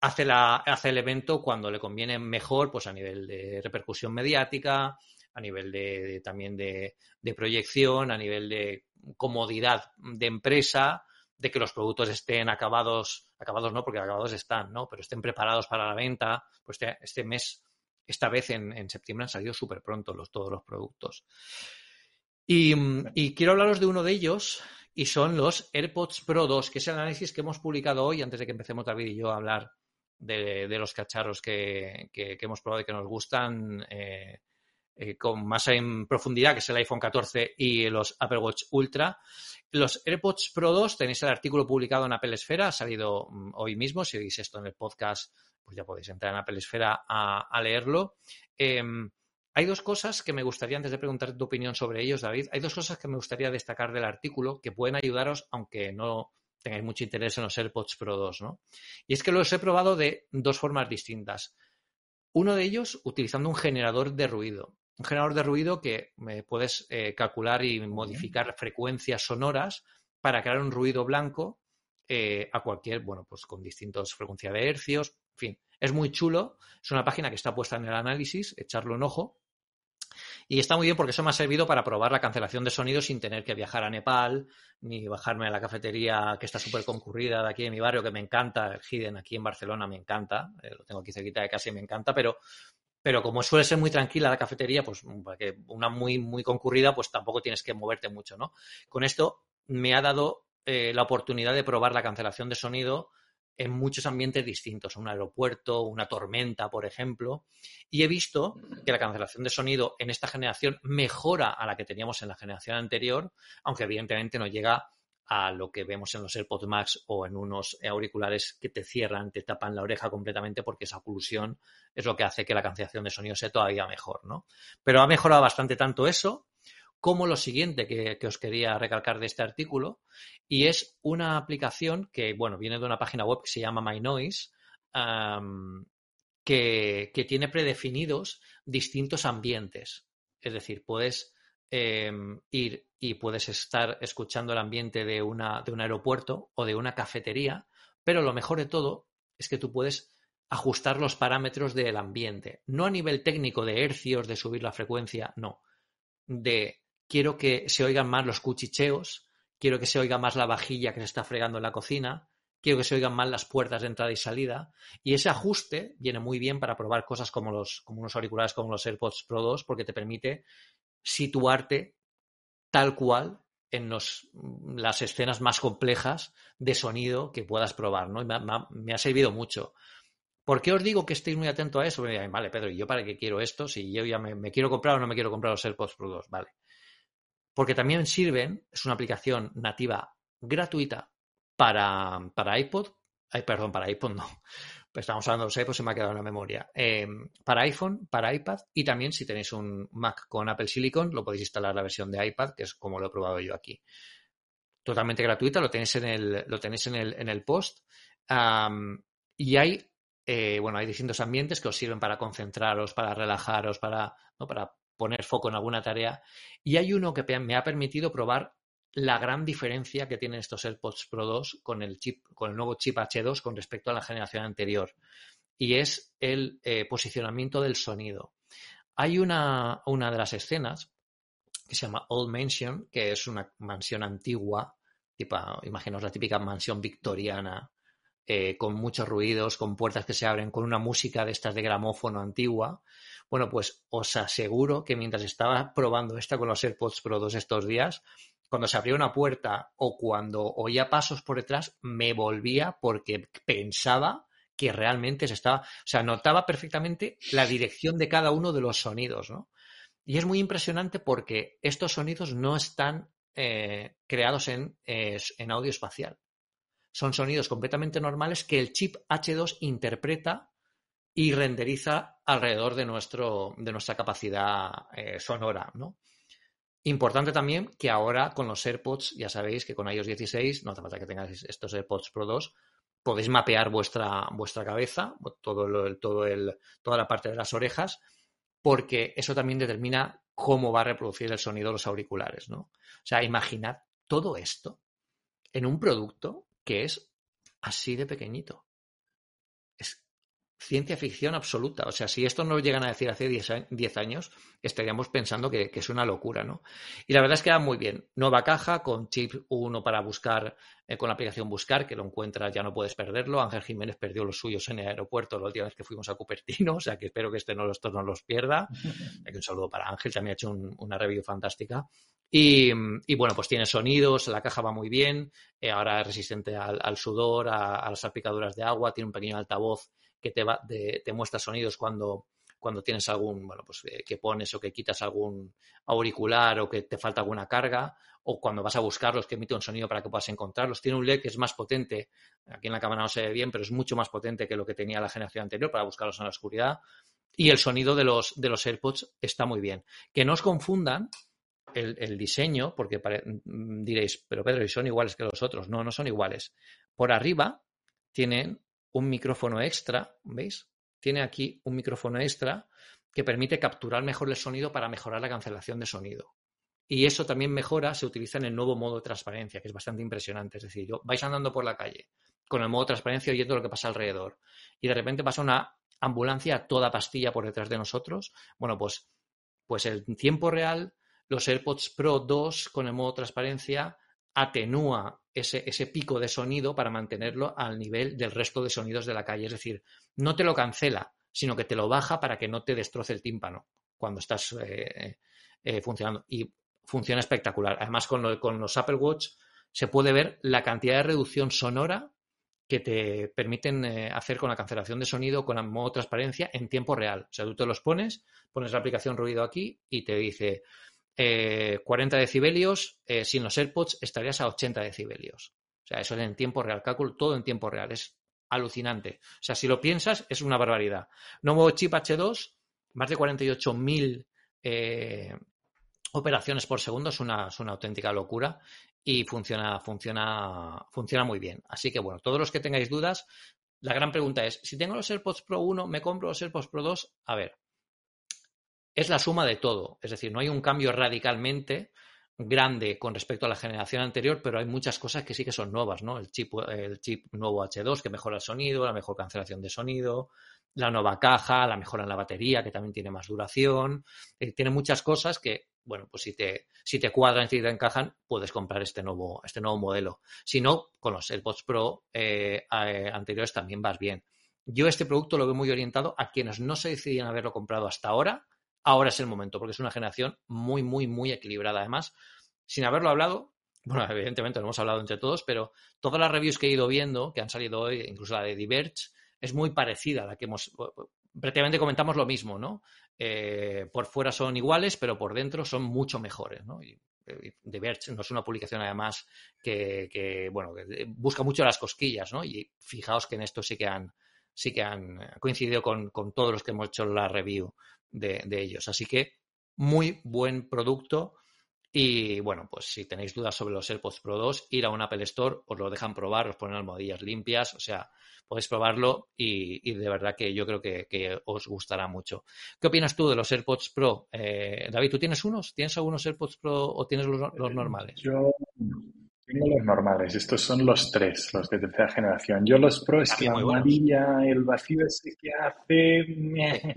hace, la, hace el evento cuando le conviene mejor, pues a nivel de repercusión mediática, a nivel de, también de, proyección, a nivel de comodidad de empresa, de que los productos estén acabados, acabados no, porque acabados están, ¿no? Pero estén preparados para la venta. Pues este, este mes, esta vez en, septiembre han salido súper pronto los, todos los productos. Y, quiero hablaros de uno de ellos, y son los AirPods Pro 2, que es el análisis que hemos publicado hoy, antes de que empecemos David y yo a hablar de, los cacharros que, hemos probado y que nos gustan. Eh, eh, con más en profundidad, que es el iPhone 14 y los Apple Watch Ultra. Los AirPods Pro 2 tenéis el artículo publicado en Apple Esfera, ha salido mm, hoy mismo. Si oís esto en el podcast, pues ya podéis entrar en Apple Esfera a, leerlo. Em, hay dos cosas que me gustaría, antes de preguntar tu opinión sobre ellos, David, hay dos cosas que me gustaría destacar del artículo que pueden ayudaros, aunque no tengáis mucho interés en los AirPods Pro 2, ¿no? Y es que los he probado de dos formas distintas. Uno de ellos utilizando un generador de ruido un generador de ruido que me puedes eh, calcular y modificar frecuencias sonoras para crear un ruido blanco eh, a cualquier, bueno, pues con distintas frecuencias de hercios, en fin, es muy chulo, es una página que está puesta en el análisis, echarlo un ojo, y está muy bien porque eso me ha servido para probar la cancelación de sonido sin tener que viajar a Nepal, ni bajarme a la cafetería que está súper concurrida de aquí en mi barrio, que me encanta, el Hidden aquí en Barcelona me encanta, eh, lo tengo aquí cerquita de casa y me encanta, pero pero como suele ser muy tranquila la cafetería, pues que una muy, muy concurrida, pues tampoco tienes que moverte mucho, ¿no? Con esto me ha dado eh, la oportunidad de probar la cancelación de sonido en muchos ambientes distintos, un aeropuerto, una tormenta, por ejemplo, y he visto que la cancelación de sonido en esta generación mejora a la que teníamos en la generación anterior, aunque evidentemente no llega a lo que vemos en los AirPods Max o en unos auriculares que te cierran, te tapan la oreja completamente porque esa oclusión es lo que hace que la cancelación de sonido sea todavía mejor, ¿no? Pero ha mejorado bastante tanto eso como lo siguiente que, os quería recalcar de este artículo y es una aplicación que, bueno, viene de una página web que se llama MyNoise que, que tiene predefinidos distintos ambientes. Es decir, puedes Em, ir y puedes estar escuchando el ambiente de, una, de un aeropuerto o de una cafetería, pero lo mejor de todo es que tú puedes ajustar los parámetros del ambiente, no a nivel técnico de hercios, de subir la frecuencia, no, de quiero que se oigan más los cuchicheos, quiero que se oiga más la vajilla que se está fregando en la cocina, quiero que se oigan más las puertas de entrada y salida. Y ese ajuste viene muy bien para probar cosas como, los, como unos auriculares como los AirPods Pro 2, porque te permite situarte tal cual en las escenas más complejas de sonido que puedas probar, ¿no? me, ha, servido mucho. ¿Por qué os digo que estéis muy atento a eso? vale, Pedro, ¿y yo para qué quiero esto? Si yo ya me, quiero comprar o no me quiero comprar los AirPods Pro 2, vale. Porque también sirven, es una aplicación nativa gratuita para, para iPod, ay, perdón, para iPod no, pues estamos hablando de los iPods, se me ha quedado en la memoria. Em, para iPhone, para iPad y también si tenéis un Mac con Apple Silicon, lo podéis instalar la versión de iPad, que es como lo he probado yo aquí. Totalmente gratuita, lo tenéis en el, lo tenéis en el, en el post. y hay, eh, bueno, hay distintos ambientes que os sirven para concentraros, para relajaros, para, ¿no? para poner foco en alguna tarea. Y hay uno que me ha permitido probar la gran diferencia que tienen estos AirPods Pro 2 con el chip, con el nuevo chip H2 con respecto a la generación anterior. Y es el eh, posicionamiento del sonido. Hay una, una de las escenas que se llama Old Mansion, que es una mansión antigua, tipo, imaginaos la típica mansión victoriana, eh, con muchos ruidos, con puertas que se abren, con una música de estas de gramófono antigua. Bueno, pues os aseguro que mientras estaba probando esta con los AirPods Pro 2 estos días, cuando se abría una puerta o cuando oía pasos por detrás, me volvía porque pensaba que realmente se estaba, o sea, notaba perfectamente la dirección de cada uno de los sonidos, ¿no? Y es muy impresionante porque estos sonidos no están eh, creados en, en audio espacial. Son sonidos completamente normales que el chip H2 interpreta y renderiza alrededor de, nuestro, de nuestra capacidad eh, sonora, ¿no? Importante también que ahora con los AirPods, ya sabéis que con iOS 16, no hace falta que tengáis estos AirPods Pro 2, podéis mapear vuestra, vuestra cabeza, todo el, todo el, toda la parte de las orejas, porque eso también determina cómo va a reproducir el sonido de los auriculares, ¿no? O sea, imaginad todo esto en un producto que es así de pequeñito ciencia ficción absoluta. O sea, si esto nos llegan a decir hace 10 años, estaríamos pensando que, es una locura, ¿no? Y la verdad es que va muy bien. Nueva caja con chip 1 para buscar, eh, con la aplicación Buscar, que lo encuentras, ya no puedes perderlo. Ángel Jiménez perdió los suyos en el aeropuerto la última vez que fuimos a Cupertino, o sea que espero que este no, esto no los pierda. un saludo para Ángel, me ha hecho una review fantástica. Y, bueno, pues tiene sonidos, la caja va muy bien, eh, ahora es resistente al, sudor, a, a las salpicaduras de agua, tiene un pequeño altavoz que te, muestra sonidos cuando, cuando tienes algún, bueno, pues eh, que pones o que quitas algún auricular o que te falta alguna carga, o cuando vas a buscarlos que emite un sonido para que puedas encontrarlos. Tiene un LED que es más potente, aquí en la cámara no se ve bien, pero es mucho más potente que lo que tenía la generación anterior para buscarlos en la oscuridad. Y el sonido de los, de los AirPods está muy bien. Que no os confundan el, diseño, porque mm, diréis, pero Pedro, ¿y son iguales que los otros? No, no son iguales. Por arriba tienen un micrófono extra, ¿veis? Tiene aquí un micrófono extra que permite capturar mejor el sonido para mejorar la cancelación de sonido. Y eso también mejora, se utiliza en el nuevo modo de transparencia, que es bastante impresionante. Es decir, vais andando por la calle con el modo transparencia oyendo lo que pasa alrededor y de repente pasa una ambulancia a toda pastilla por detrás de nosotros. Bueno, pues, pues en tiempo real, los AirPods Pro 2 con el modo transparencia atenúa ese, ese, pico de sonido para mantenerlo al nivel del resto de sonidos de la calle. Es decir, no te lo cancela, sino que te lo baja para que no te destroce el tímpano cuando estás eh, eh, funcionando. Y funciona espectacular. Además, con, con, los Apple Watch se puede ver la cantidad de reducción sonora que te permiten eh, hacer con la cancelación de sonido con modo transparencia en tiempo real. O sea, tú te los pones, pones la aplicación ruido aquí y te dice 40 eh, decibelios, eh, sin los AirPods estarías a 80 decibelios. O sea, eso es en tiempo real, cálculo todo en tiempo real. Es alucinante. O sea, si lo piensas, es una barbaridad. Nuevo chip H2, más de 48.000 eh, operaciones por segundo, es una, es una, auténtica locura y funciona, funciona, funciona muy bien. Así que bueno, todos los que tengáis dudas, la gran pregunta es, si tengo los AirPods Pro 1, ¿me compro los AirPods Pro 2? A ver, es la suma de todo. Es decir, no hay un cambio radicalmente grande con respecto a la generación anterior, pero hay muchas cosas que sí que son nuevas, ¿no? El chip, el chip nuevo H2 que mejora el sonido, la mejor cancelación de sonido, la nueva caja, la mejora en la batería que también tiene más duración, eh, tiene muchas cosas que, bueno, pues si te, si te cuadran y te encajan, puedes comprar este nuevo, este nuevo modelo. Si no, con los AirPods Pro eh, eh, anteriores también vas bien. Yo este producto lo veo muy orientado a quienes no se decidían haberlo comprado hasta ahora ahora es el momento, porque es una generación muy, muy, muy equilibrada. Además, sin haberlo hablado, bueno, evidentemente lo hemos hablado entre todos, pero todas las reviews que he ido viendo, que han salido hoy, incluso la de Diverge, es muy parecida a la que hemos. Prácticamente comentamos lo mismo, ¿no? Eh, por fuera son iguales, pero por dentro son mucho mejores, ¿no? Y, eh, no es una publicación, además, que, bueno, busca mucho las cosquillas, ¿no? Y fijaos que en esto sí que han, sí que han coincidido con, con todos los que hemos hecho la review de, ellos. Así que muy buen producto. Y bueno, pues si tenéis dudas sobre los AirPods Pro 2, ir a un Apple Store, os lo dejan probar, os ponen almohadillas limpias, o sea, podéis probarlo y, de verdad que yo creo que, os gustará mucho. ¿Qué opinas tú de los AirPods Pro? Eh, David, ¿tú tienes unos? ¿Tienes algunos AirPods Pro o tienes los, los normales? Yo tengo los normales, estos son los tres, los de tercera generación. Yo los Pro es ah, que la amarilla, el vacío ese que hace,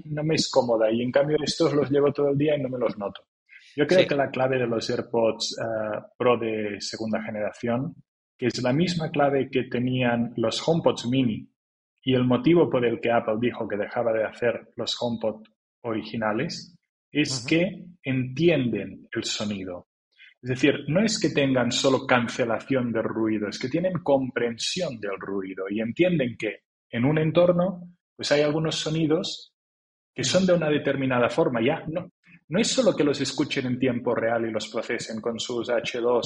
no me es cómoda. Y en cambio estos los llevo todo el día y no me los noto. Yo creo que la clave de los AirPods eh, Pro de segunda generación, que es la misma clave que tenían los HomePods mini y el motivo por el que Apple dijo que dejaba de hacer los HomePod originales, es que entienden el sonido. Es decir, no es que tengan solo cancelación del ruido, es que tienen comprensión del ruido y entienden que en un entorno, pues hay algunos sonidos que son de una determinada forma. Ya no, no es solo que los escuchen en tiempo real y los procesen con sus H2,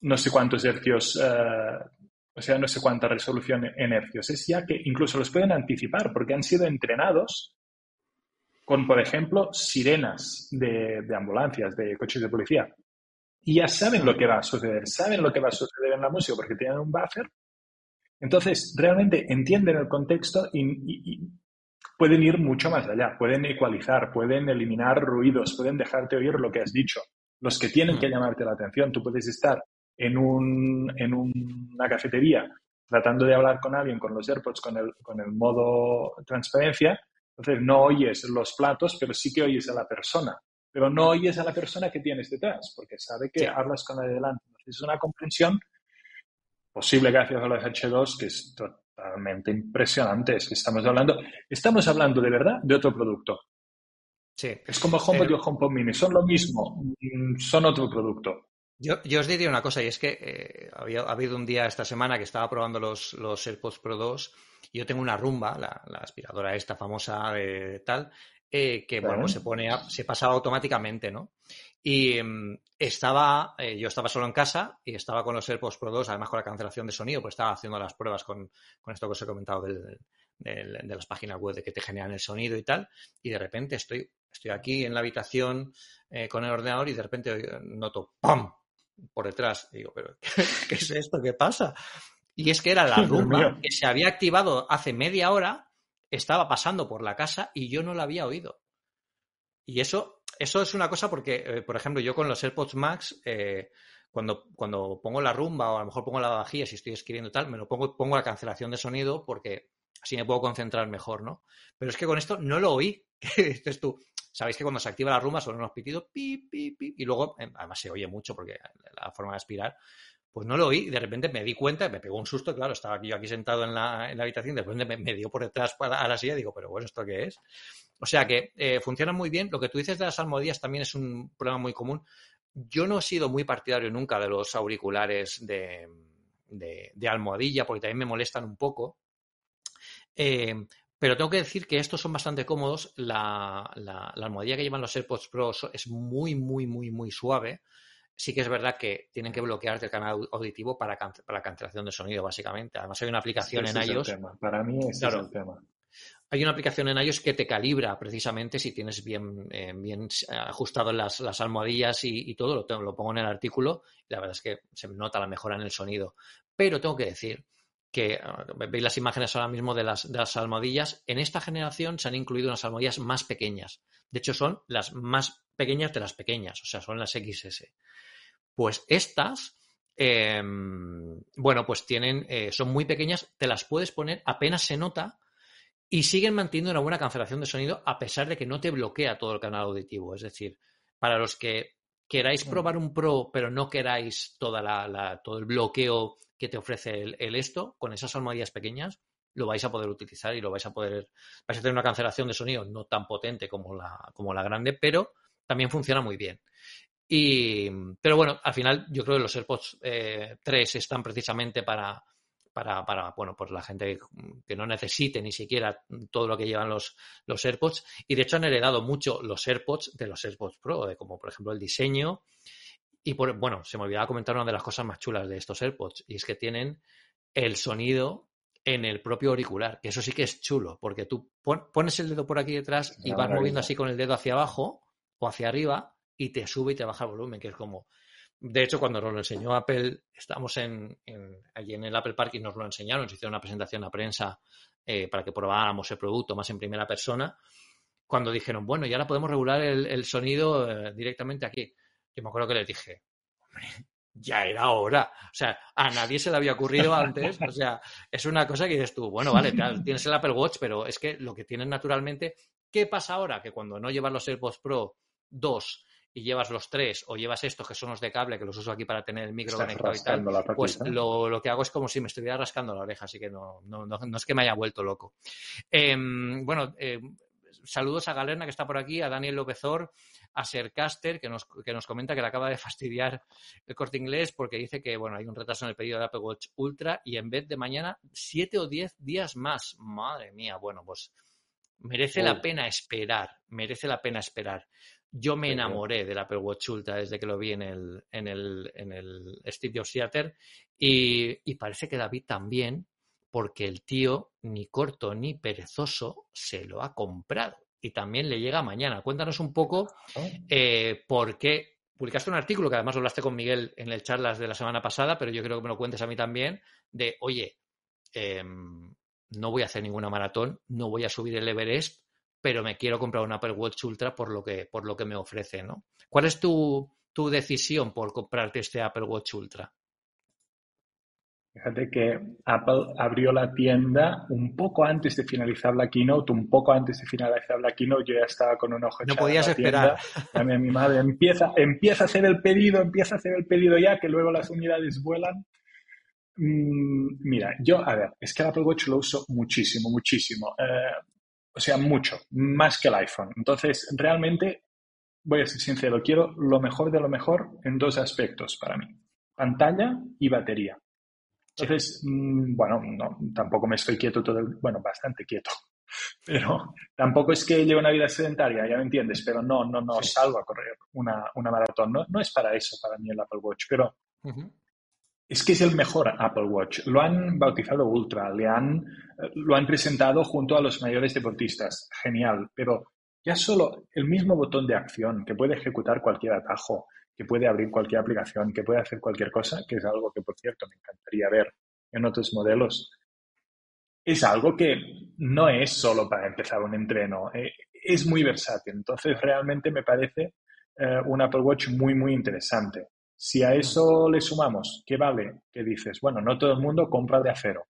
no sé cuántos hercios, eh, o sea, no sé cuánta resolución en hercios, es ya que incluso los pueden anticipar porque han sido entrenados con, por ejemplo, sirenas de ambulancias, de coches de policía. Y ya saben lo que va a suceder, saben lo que va a suceder en la música porque tienen un buffer. Entonces, realmente entienden el contexto y, pueden ir mucho más allá, pueden ecualizar, pueden eliminar ruidos, pueden dejarte oír lo que has dicho, los que tienen que llamarte la atención. Tú puedes estar en, un, en una cafetería tratando de hablar con alguien con los AirPods con el, con el modo transparencia, entonces no oyes los platos, pero sí que oyes a la persona. Pero no oyes a la persona que tienes detrás, porque sabe que hablas con la de delante. Es una comprensión posible gracias a los H2 que es totalmente impresionante. Es que estamos hablando, estamos hablando de verdad de otro producto. Sí. Es como HomePod y HomePod Mini, son lo mismo, son otro producto. Yo, os diría una cosa, y es que eh, había ha habido un día esta semana que estaba probando los, los AirPods Pro 2 y yo tengo una rumba, la, aspiradora esta famosa de tal, eh, que bueno, pues se pone, se pasa automáticamente, ¿no? Y mm, estaba, eh, yo estaba solo en casa y estaba con los AirPods Pro 2, además con la cancelación de sonido, pues estaba haciendo las pruebas con, esto que os he comentado de las páginas web de que te generan el sonido y tal, y de repente estoy, estoy aquí en la habitación con el ordenador y de repente noto ¡pam! por detrás. digo, pero ¿qué, es esto? ¿Qué pasa? Y es que era la rumba que se había activado hace media hora, estaba pasando por la casa y yo no la había oído. Y eso, eso es una cosa porque, eh, por ejemplo, yo con los AirPods Max, eh, cuando, cuando pongo la rumba o a lo mejor pongo la bajilla si estoy escribiendo tal, me lo pongo, pongo la cancelación de sonido porque así me puedo concentrar mejor, ¿no? Pero es que con esto no lo oí. dices tú, Sabéis que cuando se activa la rumba son unos pitidos, pi, pi, pi, y luego, em, además se oye mucho porque la forma de aspirar, pues no lo oí y de repente me di cuenta, me pegó un susto, claro, estaba yo aquí sentado en la, en la habitación, de repente me, dio por detrás a la silla y digo, pero bueno, ¿esto qué es? O sea que eh, funciona muy bien. Lo que tú dices de las almohadillas también es un problema muy común. Yo no he sido muy partidario nunca de los auriculares de, de, almohadilla porque también me molestan un poco. Eh, pero tengo que decir que estos son bastante cómodos. La, la, almohadilla que llevan los AirPods Pro es muy, muy, muy, muy suave. Sí que es verdad que tienen que bloquearte el canal auditivo para, para la cancelación de sonido, básicamente. Además, hay una aplicación en iOS. Para mí, ese es el tema. Hay una aplicación en iOS que te calibra precisamente si tienes bien, eh, bien ajustado las, las almohadillas y, todo. Lo, lo pongo en el artículo y la verdad es que se nota la mejora en el sonido. Pero tengo que decir que ah, veis las imágenes ahora mismo de las, almohadillas, en esta generación se han incluido unas almohadillas más pequeñas. De hecho, son las más pequeñas de las pequeñas, o sea, son las XS. Pues estas, em, bueno, pues tienen, eh, son muy pequeñas, te las puedes poner, apenas se nota y siguen manteniendo una buena cancelación de sonido a pesar de que no te bloquea todo el canal auditivo. Es decir, para los que queráis probar un Pro, pero no queráis toda la, todo el bloqueo que te ofrece el, esto, con esas almohadillas pequeñas, lo vais a poder utilizar y lo vais a poder, vais a tener una cancelación de sonido no tan potente como la, como la grande, pero también funciona muy bien. Y, pero bueno, al final yo creo que los AirPods 3 eh, están precisamente para, para, para, bueno, pues la gente que no necesite ni siquiera todo lo que llevan los, los AirPods. Y de hecho han heredado mucho los AirPods de los AirPods Pro, de como por ejemplo el diseño, y por, bueno, se me olvidaba comentar una de las cosas más chulas de estos AirPods, y es que tienen el sonido en el propio auricular, que eso sí que es chulo, porque tú pones el dedo por aquí detrás y vas moviendo así con el dedo hacia abajo o hacia arriba y te sube y te baja el volumen, que es como... De hecho, cuando nos lo enseñó Apple, estamos en, allí en el Apple Park y nos lo enseñaron, nos hicieron una presentación a prensa eh, para que probáramos el producto más en primera persona, cuando dijeron, bueno, ya ahora podemos regular el, sonido eh, directamente aquí. Yo me acuerdo que les dije, hombre, ya era hora. O sea, a nadie se le había ocurrido antes. O sea, es una cosa que dices tú, bueno, vale, tienes el Apple Watch, pero es que lo que tienes naturalmente, ¿qué pasa ahora? Que cuando no llevas los AirPods Pro 2 y llevas los tres o llevas estos que son los de cable, que los uso aquí para tener el micro conectado y tal, pues lo, que hago es como si me estuviera rascando la oreja, así que no, no, no, es que me haya vuelto loco. Em, bueno, eh, saludos a Galerna que está por aquí, a Daniel Lópezor, a Sercaster, que nos, que nos comenta que le acaba de fastidiar el corte inglés porque dice que, bueno, hay un retraso en el pedido de Apple Watch Ultra y en vez de mañana, siete o diez días más. Madre mía, bueno, pues merece la pena esperar, merece la pena esperar. Yo me enamoré del Apple Watch Ultra desde que lo vi en el, en el, en el Studio Theater y, y parece que David también, porque el tío, ni corto ni perezoso, se lo ha comprado y también le llega mañana. Cuéntanos un poco oh. eh, por qué publicaste un artículo que además hablaste con Miguel en el charlas de la semana pasada, pero yo creo que me lo cuentes a mí también, de, oye, em, no voy a hacer ninguna maratón, no voy a subir el Everest, pero me quiero comprar un Apple Watch Ultra por lo que, por lo que me ofrece, ¿no? ¿Cuál es tu, tu decisión por comprarte este Apple Watch Ultra? Fíjate que Apple abrió la tienda un poco antes de finalizar la keynote, un poco antes de finalizar la keynote, yo ya estaba con un ojo No podías esperar. A mi madre, empieza, empieza a hacer el pedido, empieza a hacer el pedido ya, que luego las unidades vuelan. Mm, mira, yo, a ver, es que el Apple Watch lo uso muchísimo, muchísimo. Eh, o sea, mucho, más que el iPhone. Entonces, realmente, voy a ser sincero, quiero lo mejor de lo mejor en dos aspectos para mí. Pantalla y batería. Entonces, mm, bueno, no, tampoco me estoy quieto todo el, bueno, bastante quieto, pero tampoco es que lleve una vida sedentaria, ya me entiendes, pero no, no, no salgo a correr una, una maratón, no, no, es para eso para mí el Apple Watch, pero es que es el mejor Apple Watch. Lo han bautizado Ultra, han, lo han presentado junto a los mayores deportistas, genial, pero ya solo el mismo botón de acción que puede ejecutar cualquier atajo, que puede abrir cualquier aplicación, que puede hacer cualquier cosa, que es algo que, por cierto, me encantaría ver en otros modelos. Es algo que no es solo para empezar un entreno, eh, es muy versátil. Entonces, realmente me parece eh, un Apple Watch muy, muy interesante. Si a eso le sumamos, ¿qué vale? Que dices, bueno, no todo el mundo compra de acero,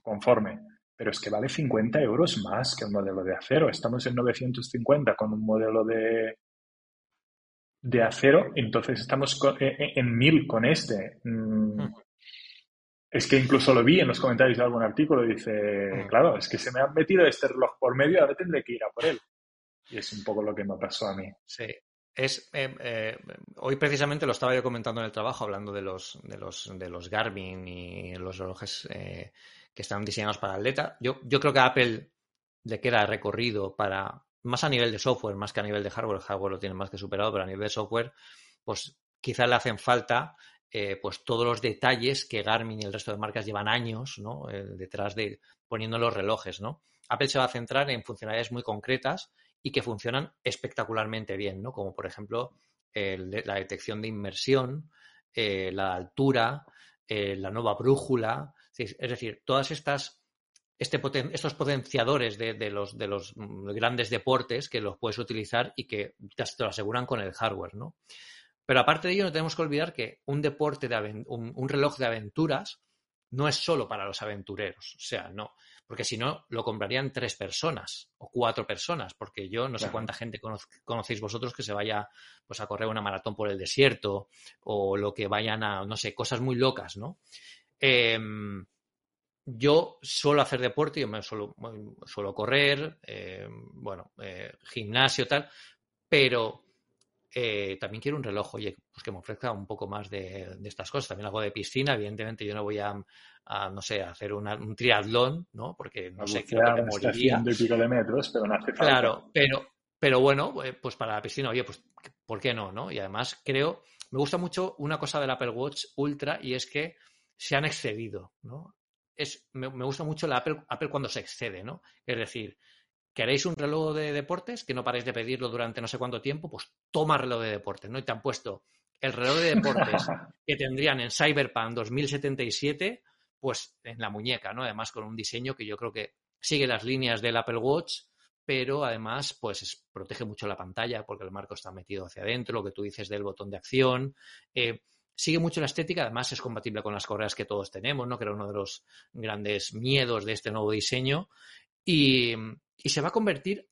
conforme, pero es que vale 50 euros más que el modelo de acero. Estamos en 950 con un modelo de, de acero, entonces estamos eh, eh, en mil con este. Mm. Es que incluso lo vi en los comentarios de algún artículo y dice, claro, es que se me ha metido este reloj por medio, ahora tendré que ir a por él. Y es un poco lo que me pasó a mí. Sí. Es, eh, hoy precisamente lo estaba yo comentando en el trabajo, hablando de los, de los, de los Garmin y los relojes que están diseñados para atleta. Yo, yo creo que a Apple le queda recorrido para, más a nivel de software, más que a nivel de hardware, el hardware lo tiene más que superado, pero a nivel de software, pues quizás le hacen falta eh, pues todos los detalles que Garmin y el resto de marcas llevan años ¿no? Eh, detrás de poniendo los relojes. ¿no? Apple se va a centrar en funcionalidades muy concretas y que funcionan espectacularmente bien, ¿no? como por ejemplo la detección de inmersión, eh, la altura, la nueva brújula, es decir, todas estas este estos potenciadores de, los, de los mm, grandes deportes que los puedes utilizar y que te, lo aseguran con el hardware, ¿no? Pero aparte de ello, no tenemos que olvidar que un deporte, de un, reloj de aventuras no es solo para los aventureros. O sea, no. Porque si no, lo comprarían tres personas o cuatro personas. Porque yo no sé cuánta gente conocéis vosotros que se vaya pues, a correr una maratón por el desierto o lo que vayan a, no sé, cosas muy locas, ¿no? Eh, yo suelo hacer deporte, yo me suelo, suelo correr, eh, bueno, eh, gimnasio, tal, pero eh, también quiero un reloj, oye, pues que me ofrezca un poco más de, estas cosas. También hago de piscina, evidentemente yo no voy a, no sé, a hacer un triatlón, ¿no? Porque no sé, creo que me moriría. y pico de metros, pero no hace falta. Claro, pero, pero bueno, pues para la piscina, oye, pues, ¿por qué no, no? Y además creo, me gusta mucho una cosa del Apple Watch Ultra y es que se han excedido, ¿no? es, me, gusta mucho la Apple, Apple, cuando se excede, ¿no? Es decir, ¿queréis un reloj de deportes que no paréis de pedirlo durante no sé cuánto tiempo? Pues toma reloj de deportes, ¿no? Y te han puesto el reloj de deportes que tendrían en Cyberpunk 2077, pues en la muñeca, ¿no? Además con un diseño que yo creo que sigue las líneas del Apple Watch, pero además pues protege mucho la pantalla porque el marco está metido hacia adentro, lo que tú dices del botón de acción. Eh, sigue mucho la estética, además es compatible con las correas que todos tenemos, ¿no? que era uno de los grandes miedos de este nuevo diseño, y, se va a convertir,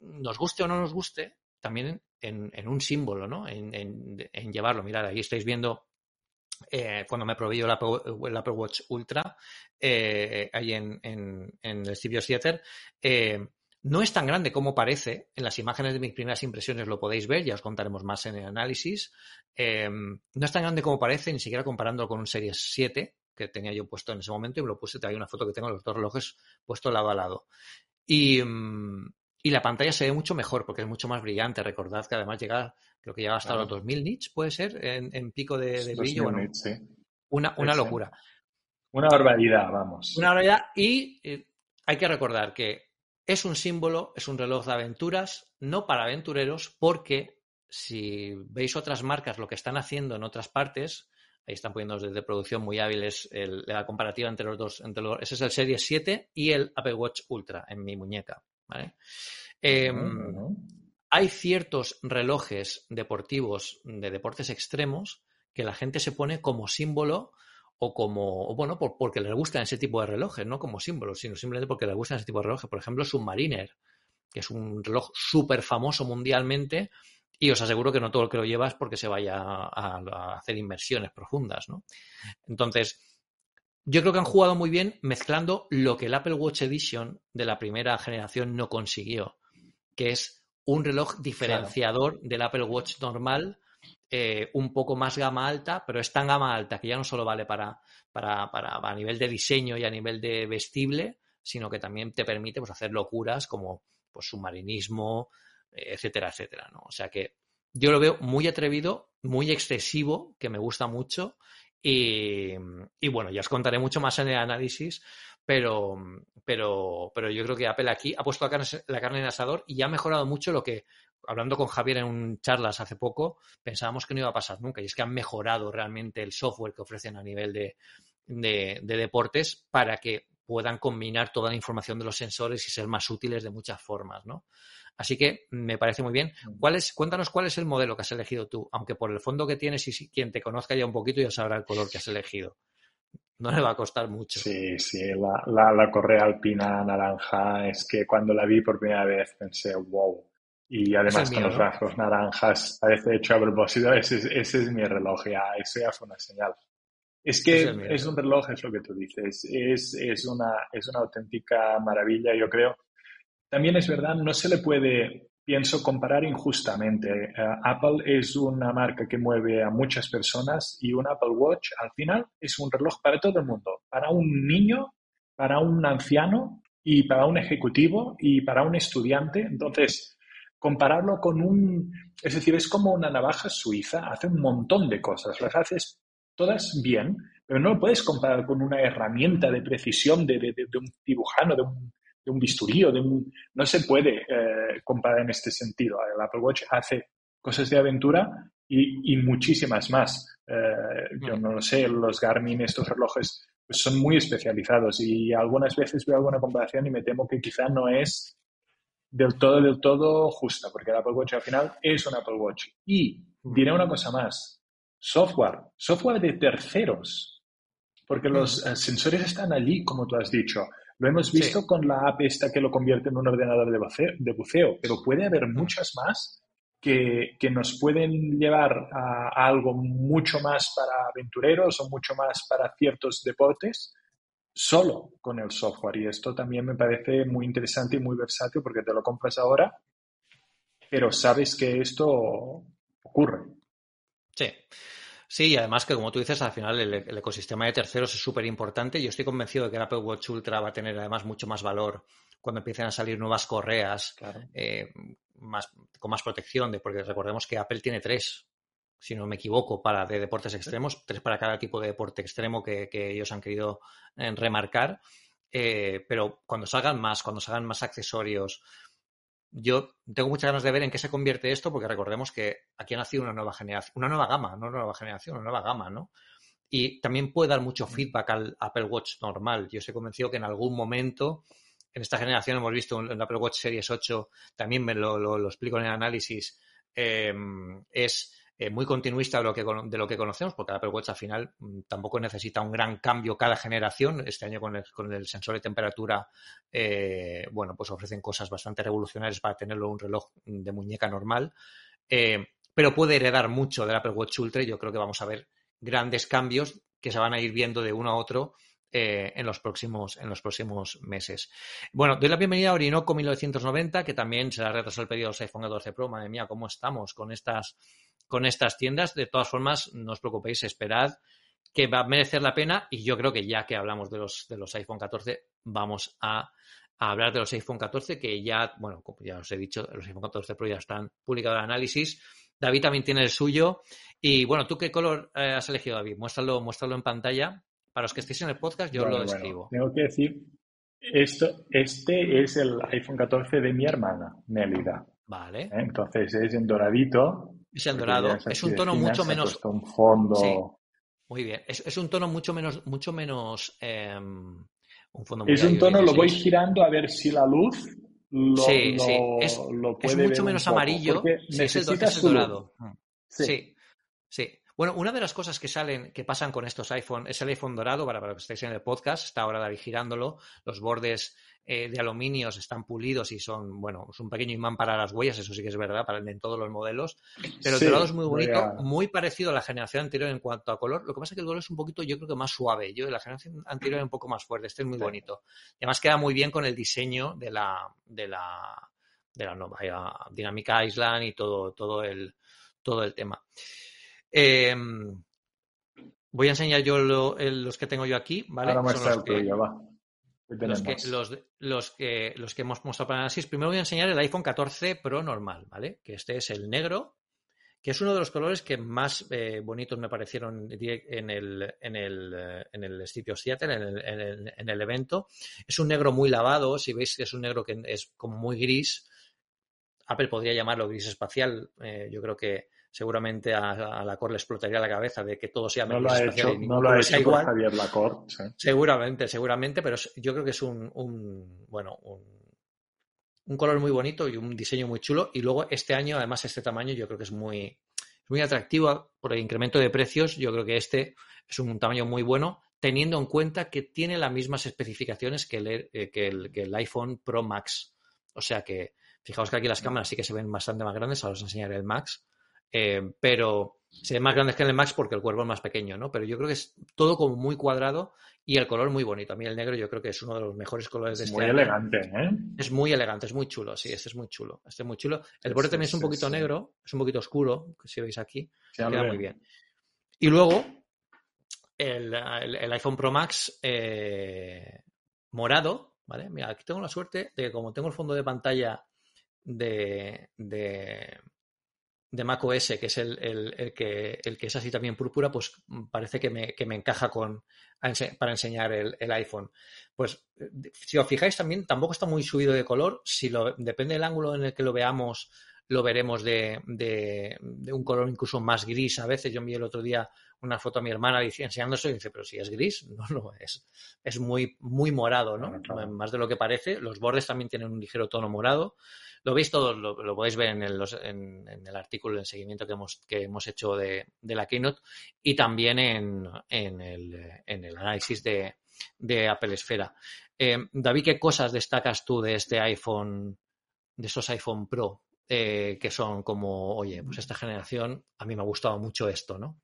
nos guste o no nos guste, también en, un símbolo, ¿no? En, llevarlo. Mirad, ahí estáis viendo eh, cuando me probé el Apple, Watch Ultra, eh, ahí en, el Studio Theater, eh, no es tan grande como parece. En las imágenes de mis primeras impresiones lo podéis ver, ya os contaremos más en el análisis. No es tan grande como parece, ni siquiera comparándolo con un Series 7 que tenía yo puesto en ese momento y me lo puse, hay una foto que tengo de los dos relojes puesto lado a lado. Y, mm, y, la pantalla se ve mucho mejor porque es mucho más brillante. Recordad que además llega, creo que llega hasta los 2000 nits, puede ser, en, pico de, brillo. Una, una locura. Una barbaridad, vamos. Una barbaridad. Y eh, hay que recordar que es un símbolo, es un reloj de aventuras, no para aventureros, porque si veis otras marcas, lo que están haciendo en otras partes, están poniendo desde producción muy hábiles la comparativa entre los dos. Entre los, ese es el Series 7 y el Apple Watch Ultra en mi muñeca. Em, hay ciertos relojes deportivos de deportes extremos que la gente se pone como símbolo o como, bueno, porque les gustan ese tipo de relojes, no como símbolos, sino simplemente porque les gustan ese tipo de relojes. Por ejemplo, Submariner, que es un reloj súper famoso mundialmente y os aseguro que no todo el que lo lleva es porque se vaya a, hacer inversiones profundas, ¿no? Entonces, yo creo que han jugado muy bien mezclando lo que el Apple Watch Edition de la primera generación no consiguió, que es un reloj diferenciador del Apple Watch normal eh, un poco más gama alta, pero es tan gama alta que ya no solo vale para, para, para, a nivel de diseño y a nivel de vestible, sino que también te permite pues, hacer locuras como pues, submarinismo, etcétera, etcétera. ¿no? O sea que yo lo veo muy atrevido, muy excesivo, que me gusta mucho. Y, bueno, ya os contaré mucho más en el análisis, pero, pero, pero yo creo que Apple aquí ha puesto la carne, en asador y ha mejorado mucho lo que hablando con Javier en un charlas hace poco, pensábamos que no iba a pasar nunca. Y es que han mejorado realmente el software que ofrecen a nivel de, deportes para que puedan combinar toda la información de los sensores y ser más útiles de muchas formas, ¿no? Así que me parece muy bien. Mm. ¿Cuál es, cuéntanos cuál es el modelo que has elegido tú, aunque por el fondo que tienes y quien te conozca ya un poquito ya sabrá el color que has elegido. No le va a costar mucho. Sí, sí, la, la, la correa alpina naranja es que cuando la vi por primera vez pensé, wow, y además con los rasgos naranjas, parece hecho a propósito, ese, ese es mi reloj, ya, eso ya fue una señal. Es que es, un reloj, es lo que tú dices, es, es, una, es una auténtica maravilla, yo creo. También es verdad, no se le puede, pienso, comparar injustamente. Eh, Apple es una marca que mueve a muchas personas y un Apple Watch al final es un reloj para todo el mundo, para un niño, para un anciano y para un ejecutivo y para un estudiante. Entonces, compararlo con un, es decir, es como una navaja suiza, hace un montón de cosas, las haces todas bien, pero no lo puedes comparar con una herramienta de precisión de, un cirujano, de un, de un bisturí de un... No se puede eh, comparar en este sentido. El Apple Watch hace cosas de aventura y, muchísimas más. Eh, yo no lo sé, los Garmin, estos relojes, pues son muy especializados y algunas veces veo alguna comparación y me temo que quizá no es del todo, del todo justa, porque el Apple Watch al final es un Apple Watch. Y diré una cosa más, software, software de terceros, porque los eh, sensores están allí, como tú has dicho. Lo hemos visto con la app esta que lo convierte en un ordenador de buceo, de buceo pero puede haber muchas más que, que nos pueden llevar a, algo mucho más para aventureros o mucho más para ciertos deportes solo con el software. Y esto también me parece muy interesante y muy versátil porque te lo compras ahora, pero sabes que esto ocurre. Sí. Sí, y además que como tú dices, al final el, ecosistema de terceros es súper importante. Yo estoy convencido de que el Apple Watch Ultra va a tener además mucho más valor cuando empiecen a salir nuevas correas eh, más, con más protección, de, porque recordemos que Apple tiene tres si no me equivoco, para de deportes extremos, tres para cada tipo de deporte extremo que, ellos han querido eh, remarcar. Eh, pero cuando salgan más, cuando salgan más accesorios, yo tengo muchas ganas de ver en qué se convierte esto, porque recordemos que aquí ha nacido una nueva generación, una nueva gama, no una nueva generación, una nueva gama, ¿no? Y también puede dar mucho feedback al Apple Watch normal. Yo estoy convencido que en algún momento, en esta generación hemos visto el Apple Watch Series 8, también me lo, explico en el análisis, eh, es eh, muy continuista de lo, que, de lo que conocemos, porque el Apple Watch al final mm, tampoco necesita un gran cambio cada generación. Este año con el, con el sensor de temperatura, eh, bueno, pues ofrecen cosas bastante revolucionarias para tenerlo un reloj de muñeca normal. Eh, pero puede heredar mucho del Apple Watch Ultra yo creo que vamos a ver grandes cambios que se van a ir viendo de uno a otro en, los próximos, en los próximos meses. Bueno, doy la bienvenida a Orinoco 1990, que también se le ha retrasado el pedido de los iPhone 14 Pro. Madre mía, ¿cómo estamos con estas, con estas tiendas? De todas formas, no os preocupéis, esperad que va a merecer la pena y yo creo que ya que hablamos de los, de los iPhone 14, vamos a, hablar de los iPhone 14 que ya, bueno, como ya os he dicho, los iPhone 14 Pro ya están publicados el análisis. David también tiene el suyo. Y bueno, ¿tú qué color eh, has elegido, David? Muéstralo, muéstralo en pantalla para los que estéis en el podcast, yo lo describo. tengo que decir, esto, este es el iPhone 14 de mi hermana, Nélida. Vale. ¿Eh? Entonces es en doradito. Es en dorado. Es, un tono mucho menos. Un fondo. Muy bien. Es, un tono mucho menos, mucho menos. Em, un fondo es un tono, lo voy girando a ver si la luz lo, sí, sí. Es, mucho menos amarillo. Sí, es el, dorado. Sí. sí. Bueno, una de las cosas que salen, que pasan con estos iPhone, es el iPhone dorado, para, para que estéis en el podcast, está ahora David girándolo, los bordes eh, de aluminio están pulidos y son, bueno, es un pequeño imán para las huellas, eso sí que es verdad, para en todos los modelos, pero el dorado es muy bonito, muy parecido a la generación anterior en cuanto a color, lo que pasa es que el dorado es un poquito, yo creo que más suave, yo de la generación anterior es un poco más fuerte, este es muy bonito, además queda muy bien con el diseño de la, de la, de la nueva dinámica Island y todo, todo el, todo el tema. Em, voy a enseñar yo los que tengo yo aquí, ¿vale? los que, Los que, los, que, hemos mostrado para análisis. Primero voy a enseñar el iPhone 14 Pro normal, ¿vale? Que este es el negro, que es uno de los colores que más eh, bonitos me parecieron en el, en el, en el sitio Seattle, en el, en, el, evento. Es un negro muy lavado, si veis que es un negro que es como muy gris. Apple podría llamarlo gris espacial. Eh, yo creo que seguramente a, la Cor le explotaría la cabeza de que todo sea no lo ha hecho, no lo ha hecho igual. Javier Lacorte. Seguramente, seguramente, pero yo creo que es un, un bueno, un, un, color muy bonito y un diseño muy chulo. Y luego este año, además, este tamaño yo creo que es muy, muy atractivo por el incremento de precios. Yo creo que este es un tamaño muy bueno, teniendo en cuenta que tiene las mismas especificaciones que el, eh, que el, que el iPhone Pro Max. O sea que, fijaos que aquí las cámaras sí que se ven bastante más grandes. Ahora os enseñaré el Max. Eh, pero se ve más grande que en el Max porque el cuerpo es más pequeño, ¿no? Pero yo creo que es todo como muy cuadrado y el color muy bonito. A mí el negro yo creo que es uno de los mejores colores de este Muy elegante, ¿eh? Es muy elegante, es muy chulo, sí, este es muy chulo. Este es muy chulo. El borde también es un poquito negro, es un poquito oscuro, si veis aquí. queda muy bien. Y luego, el, iPhone Pro Max eh, morado, ¿vale? Mira, aquí tengo la suerte de que como tengo el fondo de pantalla de, de de macOS, que es el, el, que, el que es así también púrpura, pues parece que me, que me encaja con, para enseñar el, el, iPhone. Pues si os fijáis también, tampoco está muy subido de color. Si lo, depende del ángulo en el que lo veamos, lo veremos de, de, de, un color incluso más gris. A veces yo envié el otro día una foto a mi hermana enseñándose y dice, pero si es gris, no lo es. Es muy, muy morado, ¿no? Más de lo que parece. Los bordes también tienen un ligero tono morado. Lo veis todo, lo, podéis ver en el, en, el artículo, en seguimiento que hemos, que hemos hecho de, la Keynote y también en, en, el, en el análisis de, de Apple Esfera. Eh, David, ¿qué cosas destacas tú de este iPhone, de esos iPhone Pro, eh, que son como, oye, pues esta generación, a mí me ha gustado mucho esto, ¿no?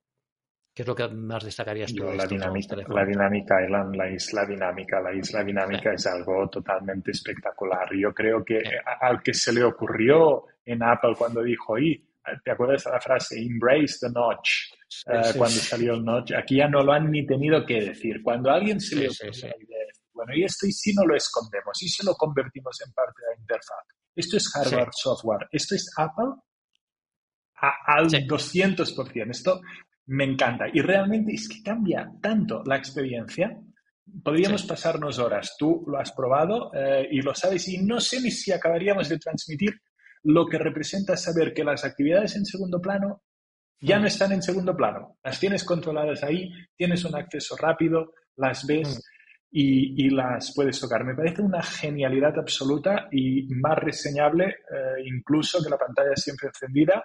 ¿Qué es lo que más destacarías tú? la, dinámica, la dinámica, la, isla dinámica. La isla dinámica es algo totalmente espectacular. Yo creo que al que se le ocurrió en Apple cuando dijo, y ¿te acuerdas de la frase? Embrace the notch. Eh, cuando salió el notch. Aquí ya no lo han ni tenido que decir. Cuando a alguien se le ocurrió la idea bueno, y esto y si no lo escondemos, y si lo convertimos en parte de la interfaz. Esto es hardware, software. Esto es Apple al 200%. Esto me encanta. Y realmente es que cambia tanto la experiencia. Podríamos pasarnos horas. Tú lo has probado eh, y lo sabes y no sé ni si acabaríamos de transmitir lo que representa saber que las actividades en segundo plano ya no mm. están en segundo plano. Las tienes controladas ahí, tienes un acceso rápido, las ves mm. y, las puedes tocar. Me parece una genialidad absoluta y más reseñable eh, incluso que la pantalla siempre encendida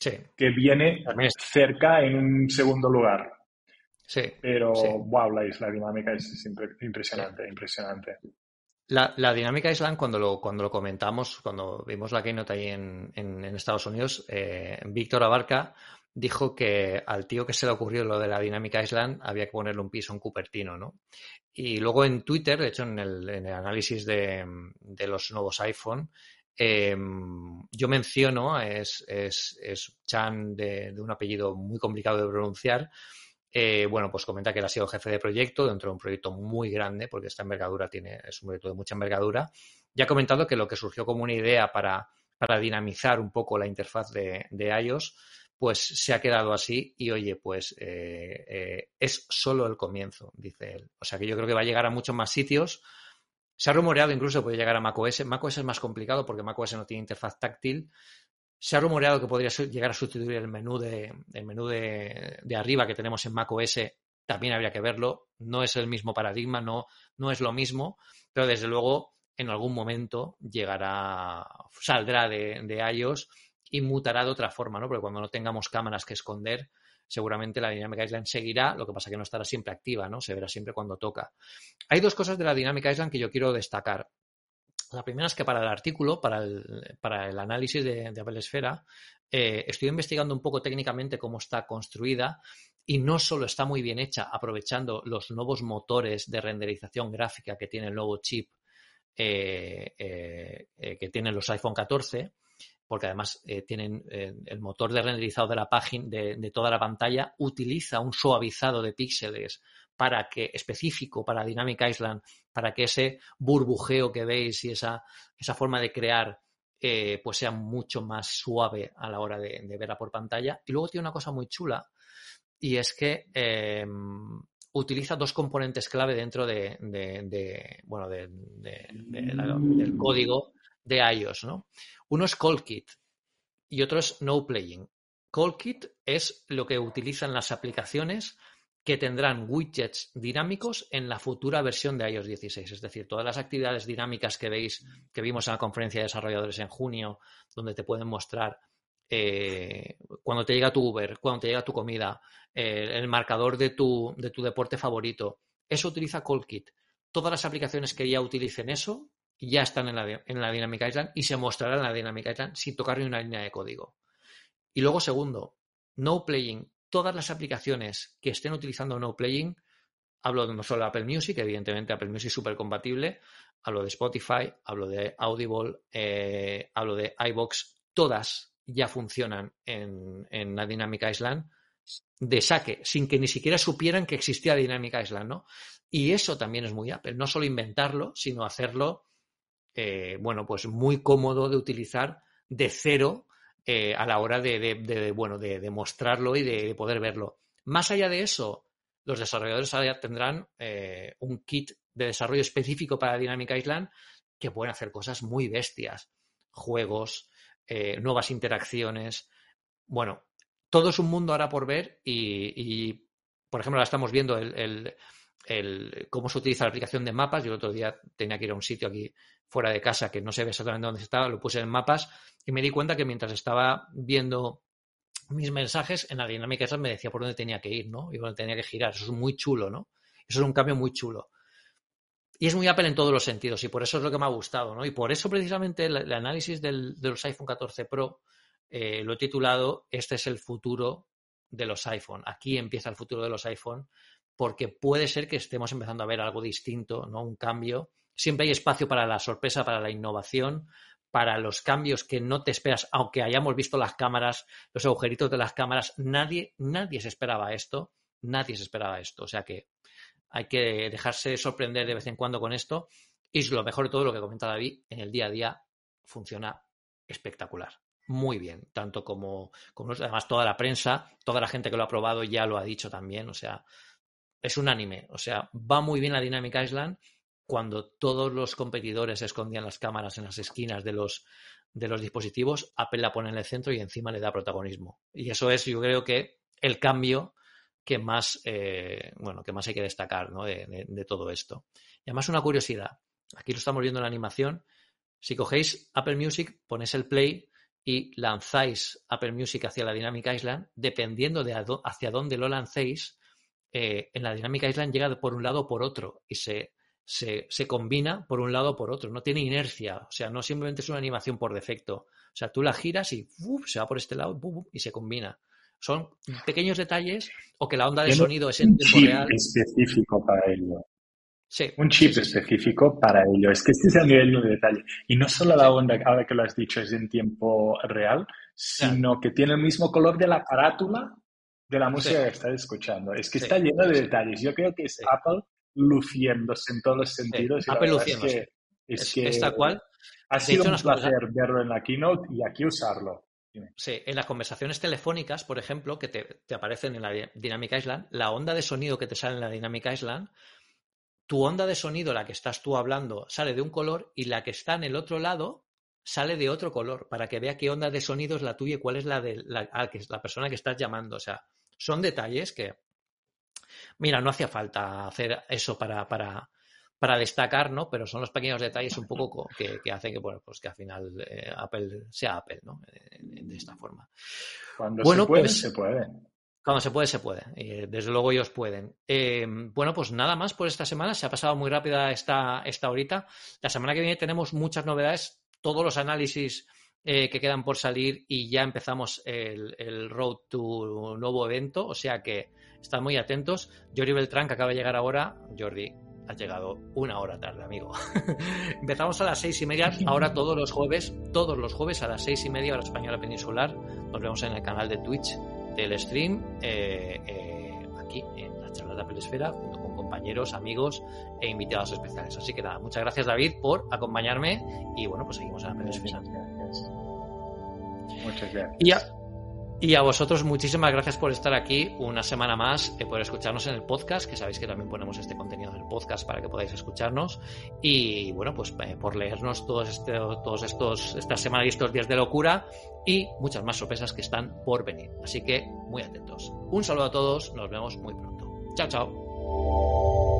que viene cerca en un segundo lugar. Sí. Pero, wow, la isla dinámica es impresionante, impresionante. La, la, dinámica Island, cuando lo, cuando lo comentamos, cuando vimos la keynote ahí en, en, Estados Unidos, eh, Víctor Abarca dijo que al tío que se le ocurrió lo de la Dynamic Island había que ponerle un piso en Cupertino, ¿no? Y luego en Twitter, de hecho en el, análisis de, los nuevos iPhone, em, yo menciono, es, es, Chan de, un apellido muy complicado de pronunciar, eh, bueno, pues comenta que él ha sido jefe de proyecto dentro de un proyecto muy grande, porque esta envergadura tiene, es un proyecto de mucha envergadura, y ha comentado que lo que surgió como una idea para, dinamizar un poco la interfaz de, de iOS pues se ha quedado así y oye, pues eh, eh, es solo el comienzo, dice él. O sea que yo creo que va a llegar a muchos más sitios. Se ha rumoreado incluso que puede llegar a macOS. macOS es más complicado porque macOS no tiene interfaz táctil. Se ha rumoreado que podría llegar a sustituir el menú de, el menú de, de arriba que tenemos en macOS. También habría que verlo. No es el mismo paradigma, no, no es lo mismo, pero desde luego en algún momento llegará, saldrá de, de iOS y mutará de otra forma, ¿no? Porque cuando no tengamos cámaras que esconder, seguramente la Dynamic Island seguirá, lo que pasa que no estará siempre activa, ¿no? Se verá siempre cuando toca. Hay dos cosas de la Dynamic Island que yo quiero destacar. La primera es que para el artículo, para el, para el análisis de, Apple Esfera, eh, estoy investigando un poco técnicamente cómo está construida y no solo está muy bien hecha aprovechando los nuevos motores de renderización gráfica que tiene el nuevo chip eh, eh, que tienen los iPhone 14, porque además eh, tienen eh, el motor de renderizado de la página, de, toda la pantalla, utiliza un suavizado de píxeles para que, específico para Dynamic Island, para que ese burbujeo que veis y esa, esa forma de crear eh, pues sea mucho más suave a la hora de, verla por pantalla. Y luego tiene una cosa muy chula, y es que em, utiliza dos componentes clave dentro de, bueno, del código de iOS, ¿no? Uno es CallKit y otro es No Playing. CallKit es lo que utilizan las aplicaciones que tendrán widgets dinámicos en la futura versión de iOS 16. Es decir, todas las actividades dinámicas que veis, que vimos en la conferencia de desarrolladores en junio, donde te pueden mostrar eh, cuando te llega tu Uber, cuando te llega tu comida, eh, el marcador de tu, de tu deporte favorito. Eso utiliza CallKit. Todas las aplicaciones que ya utilicen eso ya están en la, en la Dynamic Island y se mostrarán en la Dynamic Island sin tocar ni una línea de código. Y luego, segundo, no playing. Todas las aplicaciones que estén utilizando no playing, hablo no solo de Apple Music, evidentemente Apple Music es súper compatible, hablo de Spotify, hablo de Audible, eh, hablo de iBox, todas ya funcionan en, en la Dynamic Island de saque, sin que ni siquiera supieran que existía Dynamic Island, ¿no? Y eso también es muy Apple, no solo inventarlo, sino hacerlo eh, bueno, pues muy cómodo de utilizar de cero eh, a la hora de, bueno, de, mostrarlo y de, poder verlo. Más allá de eso, los desarrolladores tendrán eh, un kit de desarrollo específico para Dynamic Island que pueden hacer cosas muy bestias. Juegos, nuevas interacciones. Bueno, todo es un mundo ahora por ver y, por ejemplo, ahora estamos viendo el, cómo se utiliza la aplicación de mapas. Yo el otro día tenía que ir a un sitio aquí fuera de casa que no sé exactamente dónde estaba, lo puse en mapas y me di cuenta que mientras estaba viendo mis mensajes, en la dinámica esa me decía por dónde tenía que ir, ¿no? Y dónde tenía que girar. Eso es muy chulo, ¿no? Eso es un cambio muy chulo. Y es muy Apple en todos los sentidos y por eso es lo que me ha gustado, ¿no? Y por eso precisamente el, análisis de los iPhone 14 Pro eh, lo he titulado Este es el futuro de los iPhone. Aquí empieza el futuro de los iPhone porque puede ser que estemos empezando a ver algo distinto, ¿no? Un cambio Siempre hay espacio para la sorpresa, para la innovación, para los cambios que no te esperas, aunque hayamos visto las cámaras, los agujeritos de las cámaras, nadie, nadie se esperaba esto, nadie se esperaba esto. O sea que hay que dejarse sorprender de vez en cuando con esto. Y lo mejor de todo lo que comenta David, en el día a día funciona espectacular. Muy bien, tanto como, como además toda la prensa, toda la gente que lo ha probado ya lo ha dicho también. O sea, es unánime. O sea, va muy bien la Dynamic Island cuando todos los competidores escondían las cámaras en las esquinas de los, de los dispositivos, Apple la pone en el centro y encima le da protagonismo. Y eso es, yo creo que, el cambio que más, eh, bueno, que más hay que destacar de, todo esto. Y además una curiosidad, aquí lo estamos viendo en la animación, si cogéis Apple Music, ponéis el play y lanzáis Apple Music hacia la Dynamic Island, dependiendo de hacia dónde lo lancéis, eh, en la Dynamic Island llega por un lado o por otro y se, se, combina por un lado o por otro, no tiene inercia, o sea, no simplemente es una animación por defecto, o sea, tú la giras y se va por este lado y se combina. Son pequeños detalles o que la onda de sonido es en tiempo chip real. específico para ello. Sí, Un chip sí, sí, sí. específico para ello. Es que este es el nivel de detalle. Y no solo la onda, ahora que lo has dicho, es en tiempo real, sino que tiene el mismo color de la carátula de la música Sí. que estás escuchando. Es que Sí, está lleno de detalles. Yo creo que es. Apple luciéndose en todos los sentidos. y Apple es luciéndose. que, es que es cual. ha sido un placer verlo en la keynote y aquí usarlo. Dime. Sí, en las conversaciones telefónicas, por ejemplo, que te, te aparecen en la Dynamic Island, la onda de sonido que te sale en la Dynamic Island, tu onda de sonido, la que estás tú hablando, sale de un color y la que está en el otro lado sale de otro color, para que vea qué onda de sonido es la tuya y cuál es la de la, que, la persona que estás llamando. O sea, son detalles que, mira, no hacía falta hacer eso para, para, para destacar, ¿no? Pero son los pequeños detalles un poco co- que, que hacen que, bueno, pues que al final eh, Apple sea Apple, ¿no? Eh, de esta forma. Cuando Bueno, se puede, pues- se puede. Cuando se puede, se puede. Eh, desde luego ellos pueden. Eh, bueno, pues nada más por esta semana. Se ha pasado muy rápida esta, esta horita. La semana que viene tenemos muchas novedades, todos los análisis eh, que quedan por salir y ya empezamos el, road to nuevo evento. O sea que están muy atentos. Jordi Beltrán, que acaba de llegar ahora. Jordi, has llegado una hora tarde, amigo. Empezamos a las seis y media. Ahora todos los jueves, todos los jueves a las seis y media hora española peninsular. Nos vemos en el canal de Twitch del stream eh, eh, aquí en la charla de Apple Esfera junto con compañeros, amigos e invitados especiales. Así que nada, muchas gracias David por acompañarme y bueno, pues seguimos en Apple Esfera. Muchas gracias. Y a, y a vosotros muchísimas gracias por estar aquí una semana más, eh, por escucharnos en el podcast, que sabéis que también ponemos este contenido en el podcast para que podáis escucharnos. Y bueno, pues eh, por leernos todos, este, todos estos, esta semana y estos días de locura y muchas más sorpresas que están por venir. Así que muy atentos. Un saludo a todos, nos vemos muy pronto. Chao, chao.